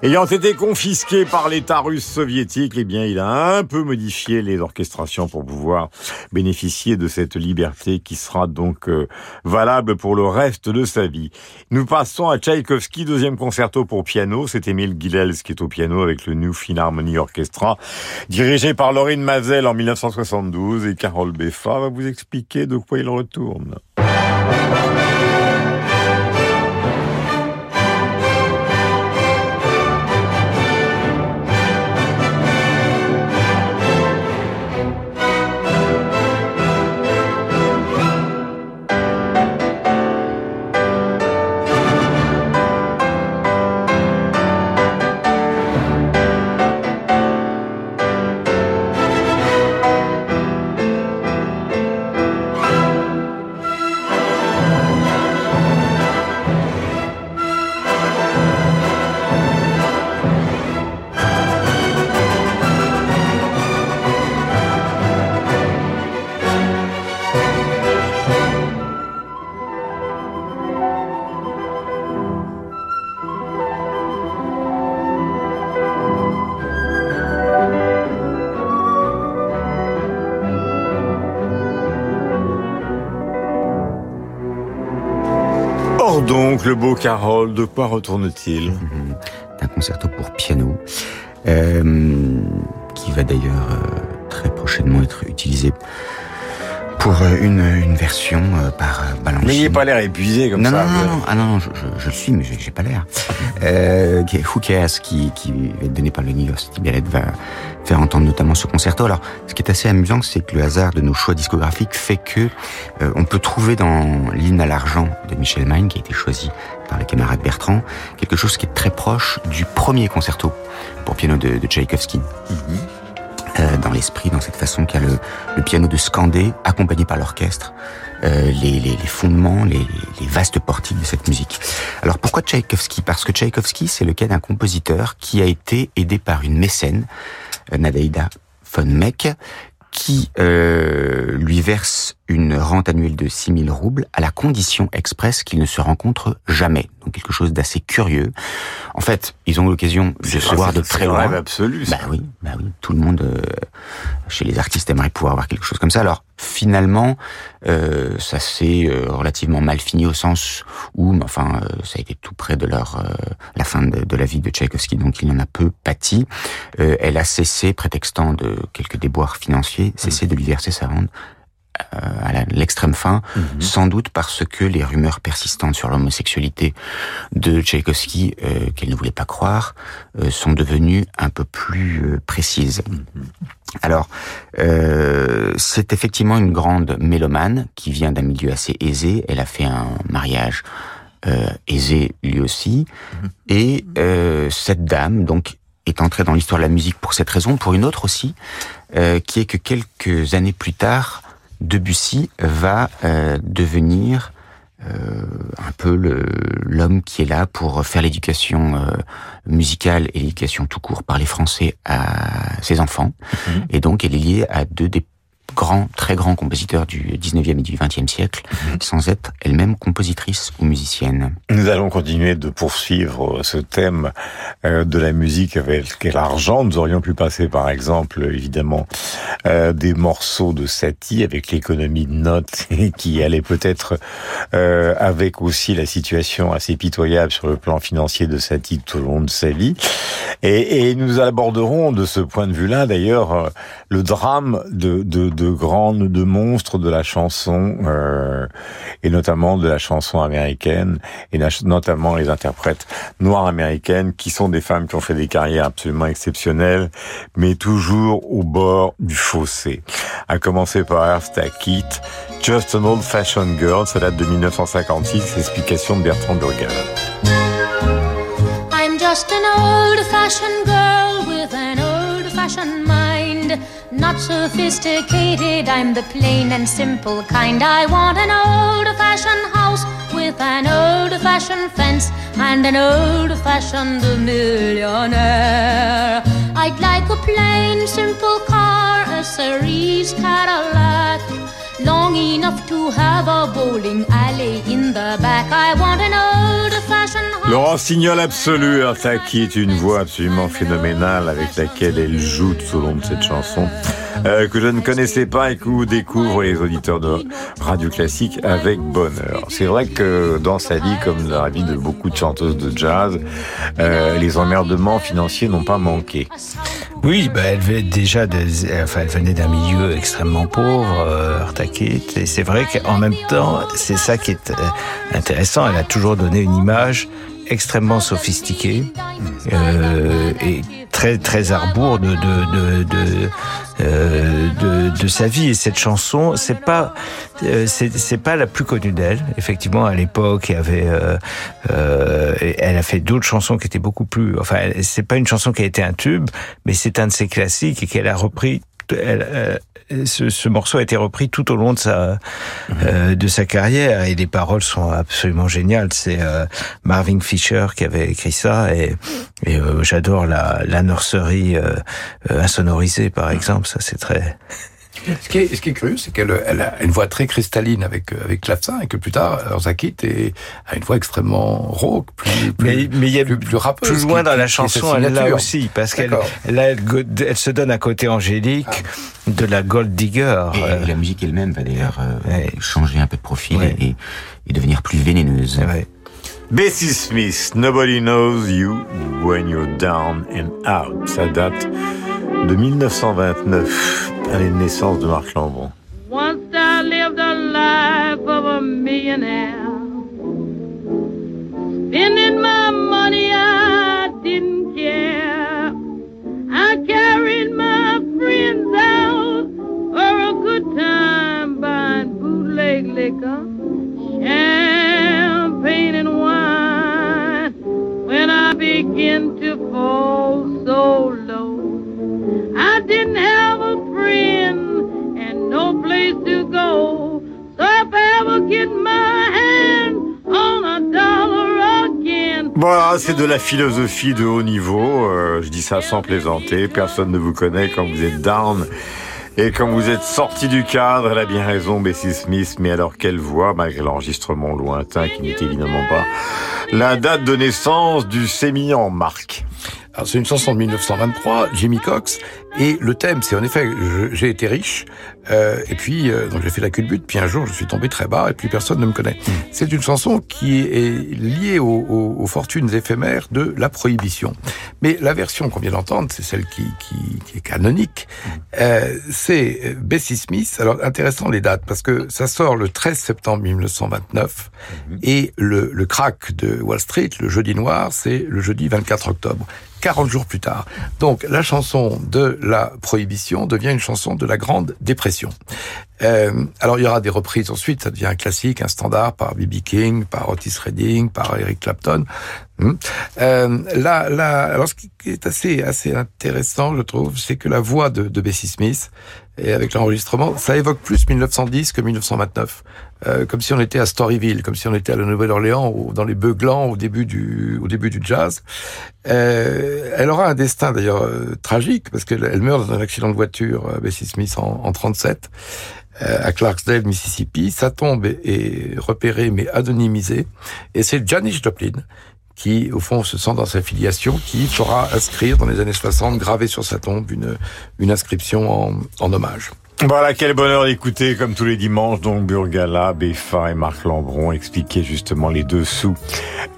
ayant été confisqués par l'État russe soviétique, eh bien il a un peu modifié les orchestrations pour pouvoir bénéficier de cette liberté qui sera donc euh, valable pour le reste de sa vie. Nous passons à Tchaïkovski, deuxième concerto pour piano. C'est Émile Guilels qui est au piano avec le New Philharmony Orchestra, dirigé par Laurine Mazel en 1972 et Carole Beffa va vous expliquer de quoi il retourne. De quoi retourne-t-il? Un concerto pour piano, euh, qui va d'ailleurs euh, très prochainement être utilisé pour euh, une, une version euh, par Balanchine. N'ayez pas l'air épuisé comme non, ça. Non, non, non, ah non, non, je, je, je le suis, mais j'ai pas l'air. Euh, qui est Who Cares, qui, qui va être donné par le New York City Ballet, va faire entendre notamment ce concerto. Alors, ce qui est assez amusant, c'est que le hasard de nos choix discographiques fait que euh, on peut trouver dans l'hymne à l'argent de Michel Maine, qui a été choisi Bertrand, quelque chose qui est très proche du premier concerto pour piano de, de Tchaïkovski. Euh, dans l'esprit, dans cette façon qu'a le, le piano de scander, accompagné par l'orchestre, euh, les, les, les fondements, les, les vastes portiques de cette musique. Alors pourquoi Tchaïkovski? Parce que Tchaïkovski, c'est le cas d'un compositeur qui a été aidé par une mécène, euh, Nadaïda von Meck, qui euh, lui verse une rente annuelle de 6000 roubles à la condition expresse qu'il ne se rencontre jamais. Donc quelque chose d'assez curieux. En fait, ils ont eu l'occasion de se voir de c'est très loin. rêve absolu, ça. Bah oui, bah oui. Tout le monde euh, chez les artistes aimerait pouvoir avoir quelque chose comme ça. Alors finalement, euh, ça s'est euh, relativement mal fini au sens où, mais enfin, euh, ça a été tout près de leur euh, la fin de, de la vie de Tchaïkovski, donc il en a peu pâti. Euh, elle a cessé, prétextant de quelques déboires financiers, cessé de lui verser sa rente à la- l'extrême fin, sans doute parce que les rumeurs persistantes sur l'homosexualité de Tchaïkovski, euh, qu'elle ne voulait pas croire, euh, sont devenues un peu plus euh, précises. Alors, euh, c'est effectivement une grande mélomane qui vient d'un milieu assez aisé. Elle a fait un mariage euh, aisé lui aussi. Et euh, cette dame, donc, est entrée dans l'histoire de la musique pour cette raison, pour une autre aussi, euh, qui est que quelques années plus tard, Debussy va euh, devenir euh, un peu l'homme qui est là pour faire l'éducation euh, musicale et l'éducation tout court par les Français à ses enfants. Et donc, elle est liée à deux des grands, très grands compositeurs du 19e et du 20e siècle, sans être elle-même compositrice ou musicienne. Nous allons continuer de poursuivre ce thème euh, de la musique avec l'argent. Nous aurions pu passer, par exemple, évidemment, euh, des morceaux de Satie avec l'économie de notes qui allait peut-être euh, avec aussi la situation assez pitoyable sur le plan financier de Satie tout au long de sa vie. Et, et nous aborderons de ce point de vue-là, d'ailleurs, euh, le drame de, de, de grandes, de monstres de la chanson, euh, et notamment de la chanson américaine, et notamment les interprètes noires américaines, qui sont des femmes qui ont fait des carrières absolument exceptionnelles, mais toujours au bord du fossé. À commencer par Eartha Just an Old Fashioned Girl, ça date de 1956, explication de Bertrand Burger. I'm just an old fashioned girl with an old fashioned mind. Not sophisticated, I'm the plain and simple kind. I want an old fashioned house with an old fashioned fence and an old fashioned millionaire. I'd like a plain, simple car, a Cerise Cadillac. Long enough to have a bowling alley in the back. I want an old-fashioned Laurent Signol absolu, Artaki est une voix absolument phénoménale avec laquelle elle joue tout au long de cette chanson. euh, que je ne connaissais pas et que vous découvrent les auditeurs de Radio Classique avec bonheur. C'est vrai que dans sa vie, comme dans la vie de beaucoup de chanteuses de jazz, euh, les emmerdements financiers n'ont pas manqué. Oui, bah, elle venait déjà de, enfin, elle venait d'un milieu extrêmement pauvre, euh, Et c'est vrai qu'en même temps, c'est ça qui est euh, intéressant. Elle a toujours donné une image extrêmement sophistiquée euh, et très très arbour de de de de, euh, de de sa vie et cette chanson c'est pas euh, c'est pas la plus connue d'elle effectivement à l'époque il y avait euh, euh, elle a fait d'autres chansons qui étaient beaucoup plus enfin c'est pas une chanson qui a été un tube mais c'est un de ses classiques et qu'elle a repris elle, euh, ce, ce morceau a été repris tout au long de sa euh, de sa carrière et les paroles sont absolument géniales. C'est euh, Marvin Fisher qui avait écrit ça et, et euh, j'adore la, la nurserie euh, euh, insonorisée par exemple. Ça c'est très Ce qui est, ce qui est curieux, c'est qu'elle elle a une voix très cristalline avec, avec clavecin et que plus tard, Zakit a une voix extrêmement rauque, plus, plus, mais, mais il y a plus, plus rappeuse. plus loin qui- dans la chanson, elle est là aussi parce qu'elle là, elle, se donne un côté angélique de la gold digger. Et euh, la musique elle-même va d'ailleurs euh, changer un peu de profil et, et devenir plus vénéneuse. Bessie Smith, Nobody Knows You When You're Down and Out. Ça date de 1929, année de naissance de Marc Lambron. Once I lived the life of a millionaire. Spending my money, I didn't care. I carried my friends out for a good time, buying bootleg liquor, champagne and wine. When I began to fall so low, I didn't have a friend and no place to go. So if I ever get my hand on a dollar again, Voilà, c'est de la philosophie de haut niveau. euh, je dis ça sans plaisanter. Personne ne vous connaît quand vous êtes down. Et quand vous êtes sorti du cadre, elle a bien raison, Bessie Smith. Mais alors quelle voix, malgré l'enregistrement lointain qui n'est évidemment pas la date de naissance du sémillant Marc. Alors c'est une chanson de 1923, Jimmy Cox, et le thème, c'est en effet, j'ai été riche, euh, et puis euh, donc j'ai fait la culbute, puis un jour je suis tombé très bas, et puis personne ne me connaît. C'est une chanson qui est liée aux, aux- aux fortunes éphémères de la prohibition. Mais la version qu'on vient d'entendre, c'est celle qui, qui, qui est canonique. Euh, c'est Bessie Smith. Alors intéressant les dates parce que ça sort le 13 septembre 1929 et le, le crack de Wall Street, le jeudi noir, c'est le jeudi 24 octobre. 40 jours plus tard. Donc la chanson de la prohibition devient une chanson de la Grande Dépression. Euh, alors il y aura des reprises ensuite, ça devient un classique, un standard par B.B. King, par Otis Redding, par Eric Clapton. Hmm. Euh, là, là, alors ce qui est assez, assez intéressant, je trouve, c'est que la voix de, de Bessie Smith et avec l'enregistrement, ça évoque plus 1910 que 1929, euh, comme si on était à Storyville, comme si on était à la Nouvelle-Orléans ou dans les Beuglans au début du, au début du jazz. Euh, elle aura un destin d'ailleurs euh, tragique parce qu'elle elle meurt dans un accident de voiture, euh, Bessie Smith en, en 37 euh, à Clarksdale, Mississippi. Sa tombe est, est repérée mais anonymisée. Et c'est Janis Joplin qui, au fond, se sent dans sa filiation, qui fera inscrire dans les années 60, graver sur sa tombe, une, une inscription en, en hommage. Voilà, quel bonheur d'écouter, comme tous les dimanches, donc Burgala, Beffa et Marc Lambron expliquaient justement les dessous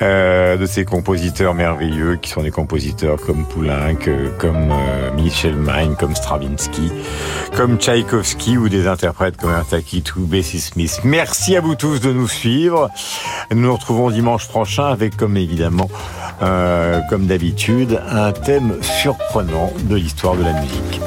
euh, de ces compositeurs merveilleux, qui sont des compositeurs comme Poulenc, euh, comme euh, Michel Main, comme Stravinsky, comme Tchaïkovski, ou des interprètes comme Artakit ou Bessie Smith. Merci à vous tous de nous suivre. Nous nous retrouvons dimanche prochain avec, comme évidemment, euh, comme d'habitude, un thème surprenant de l'histoire de la musique.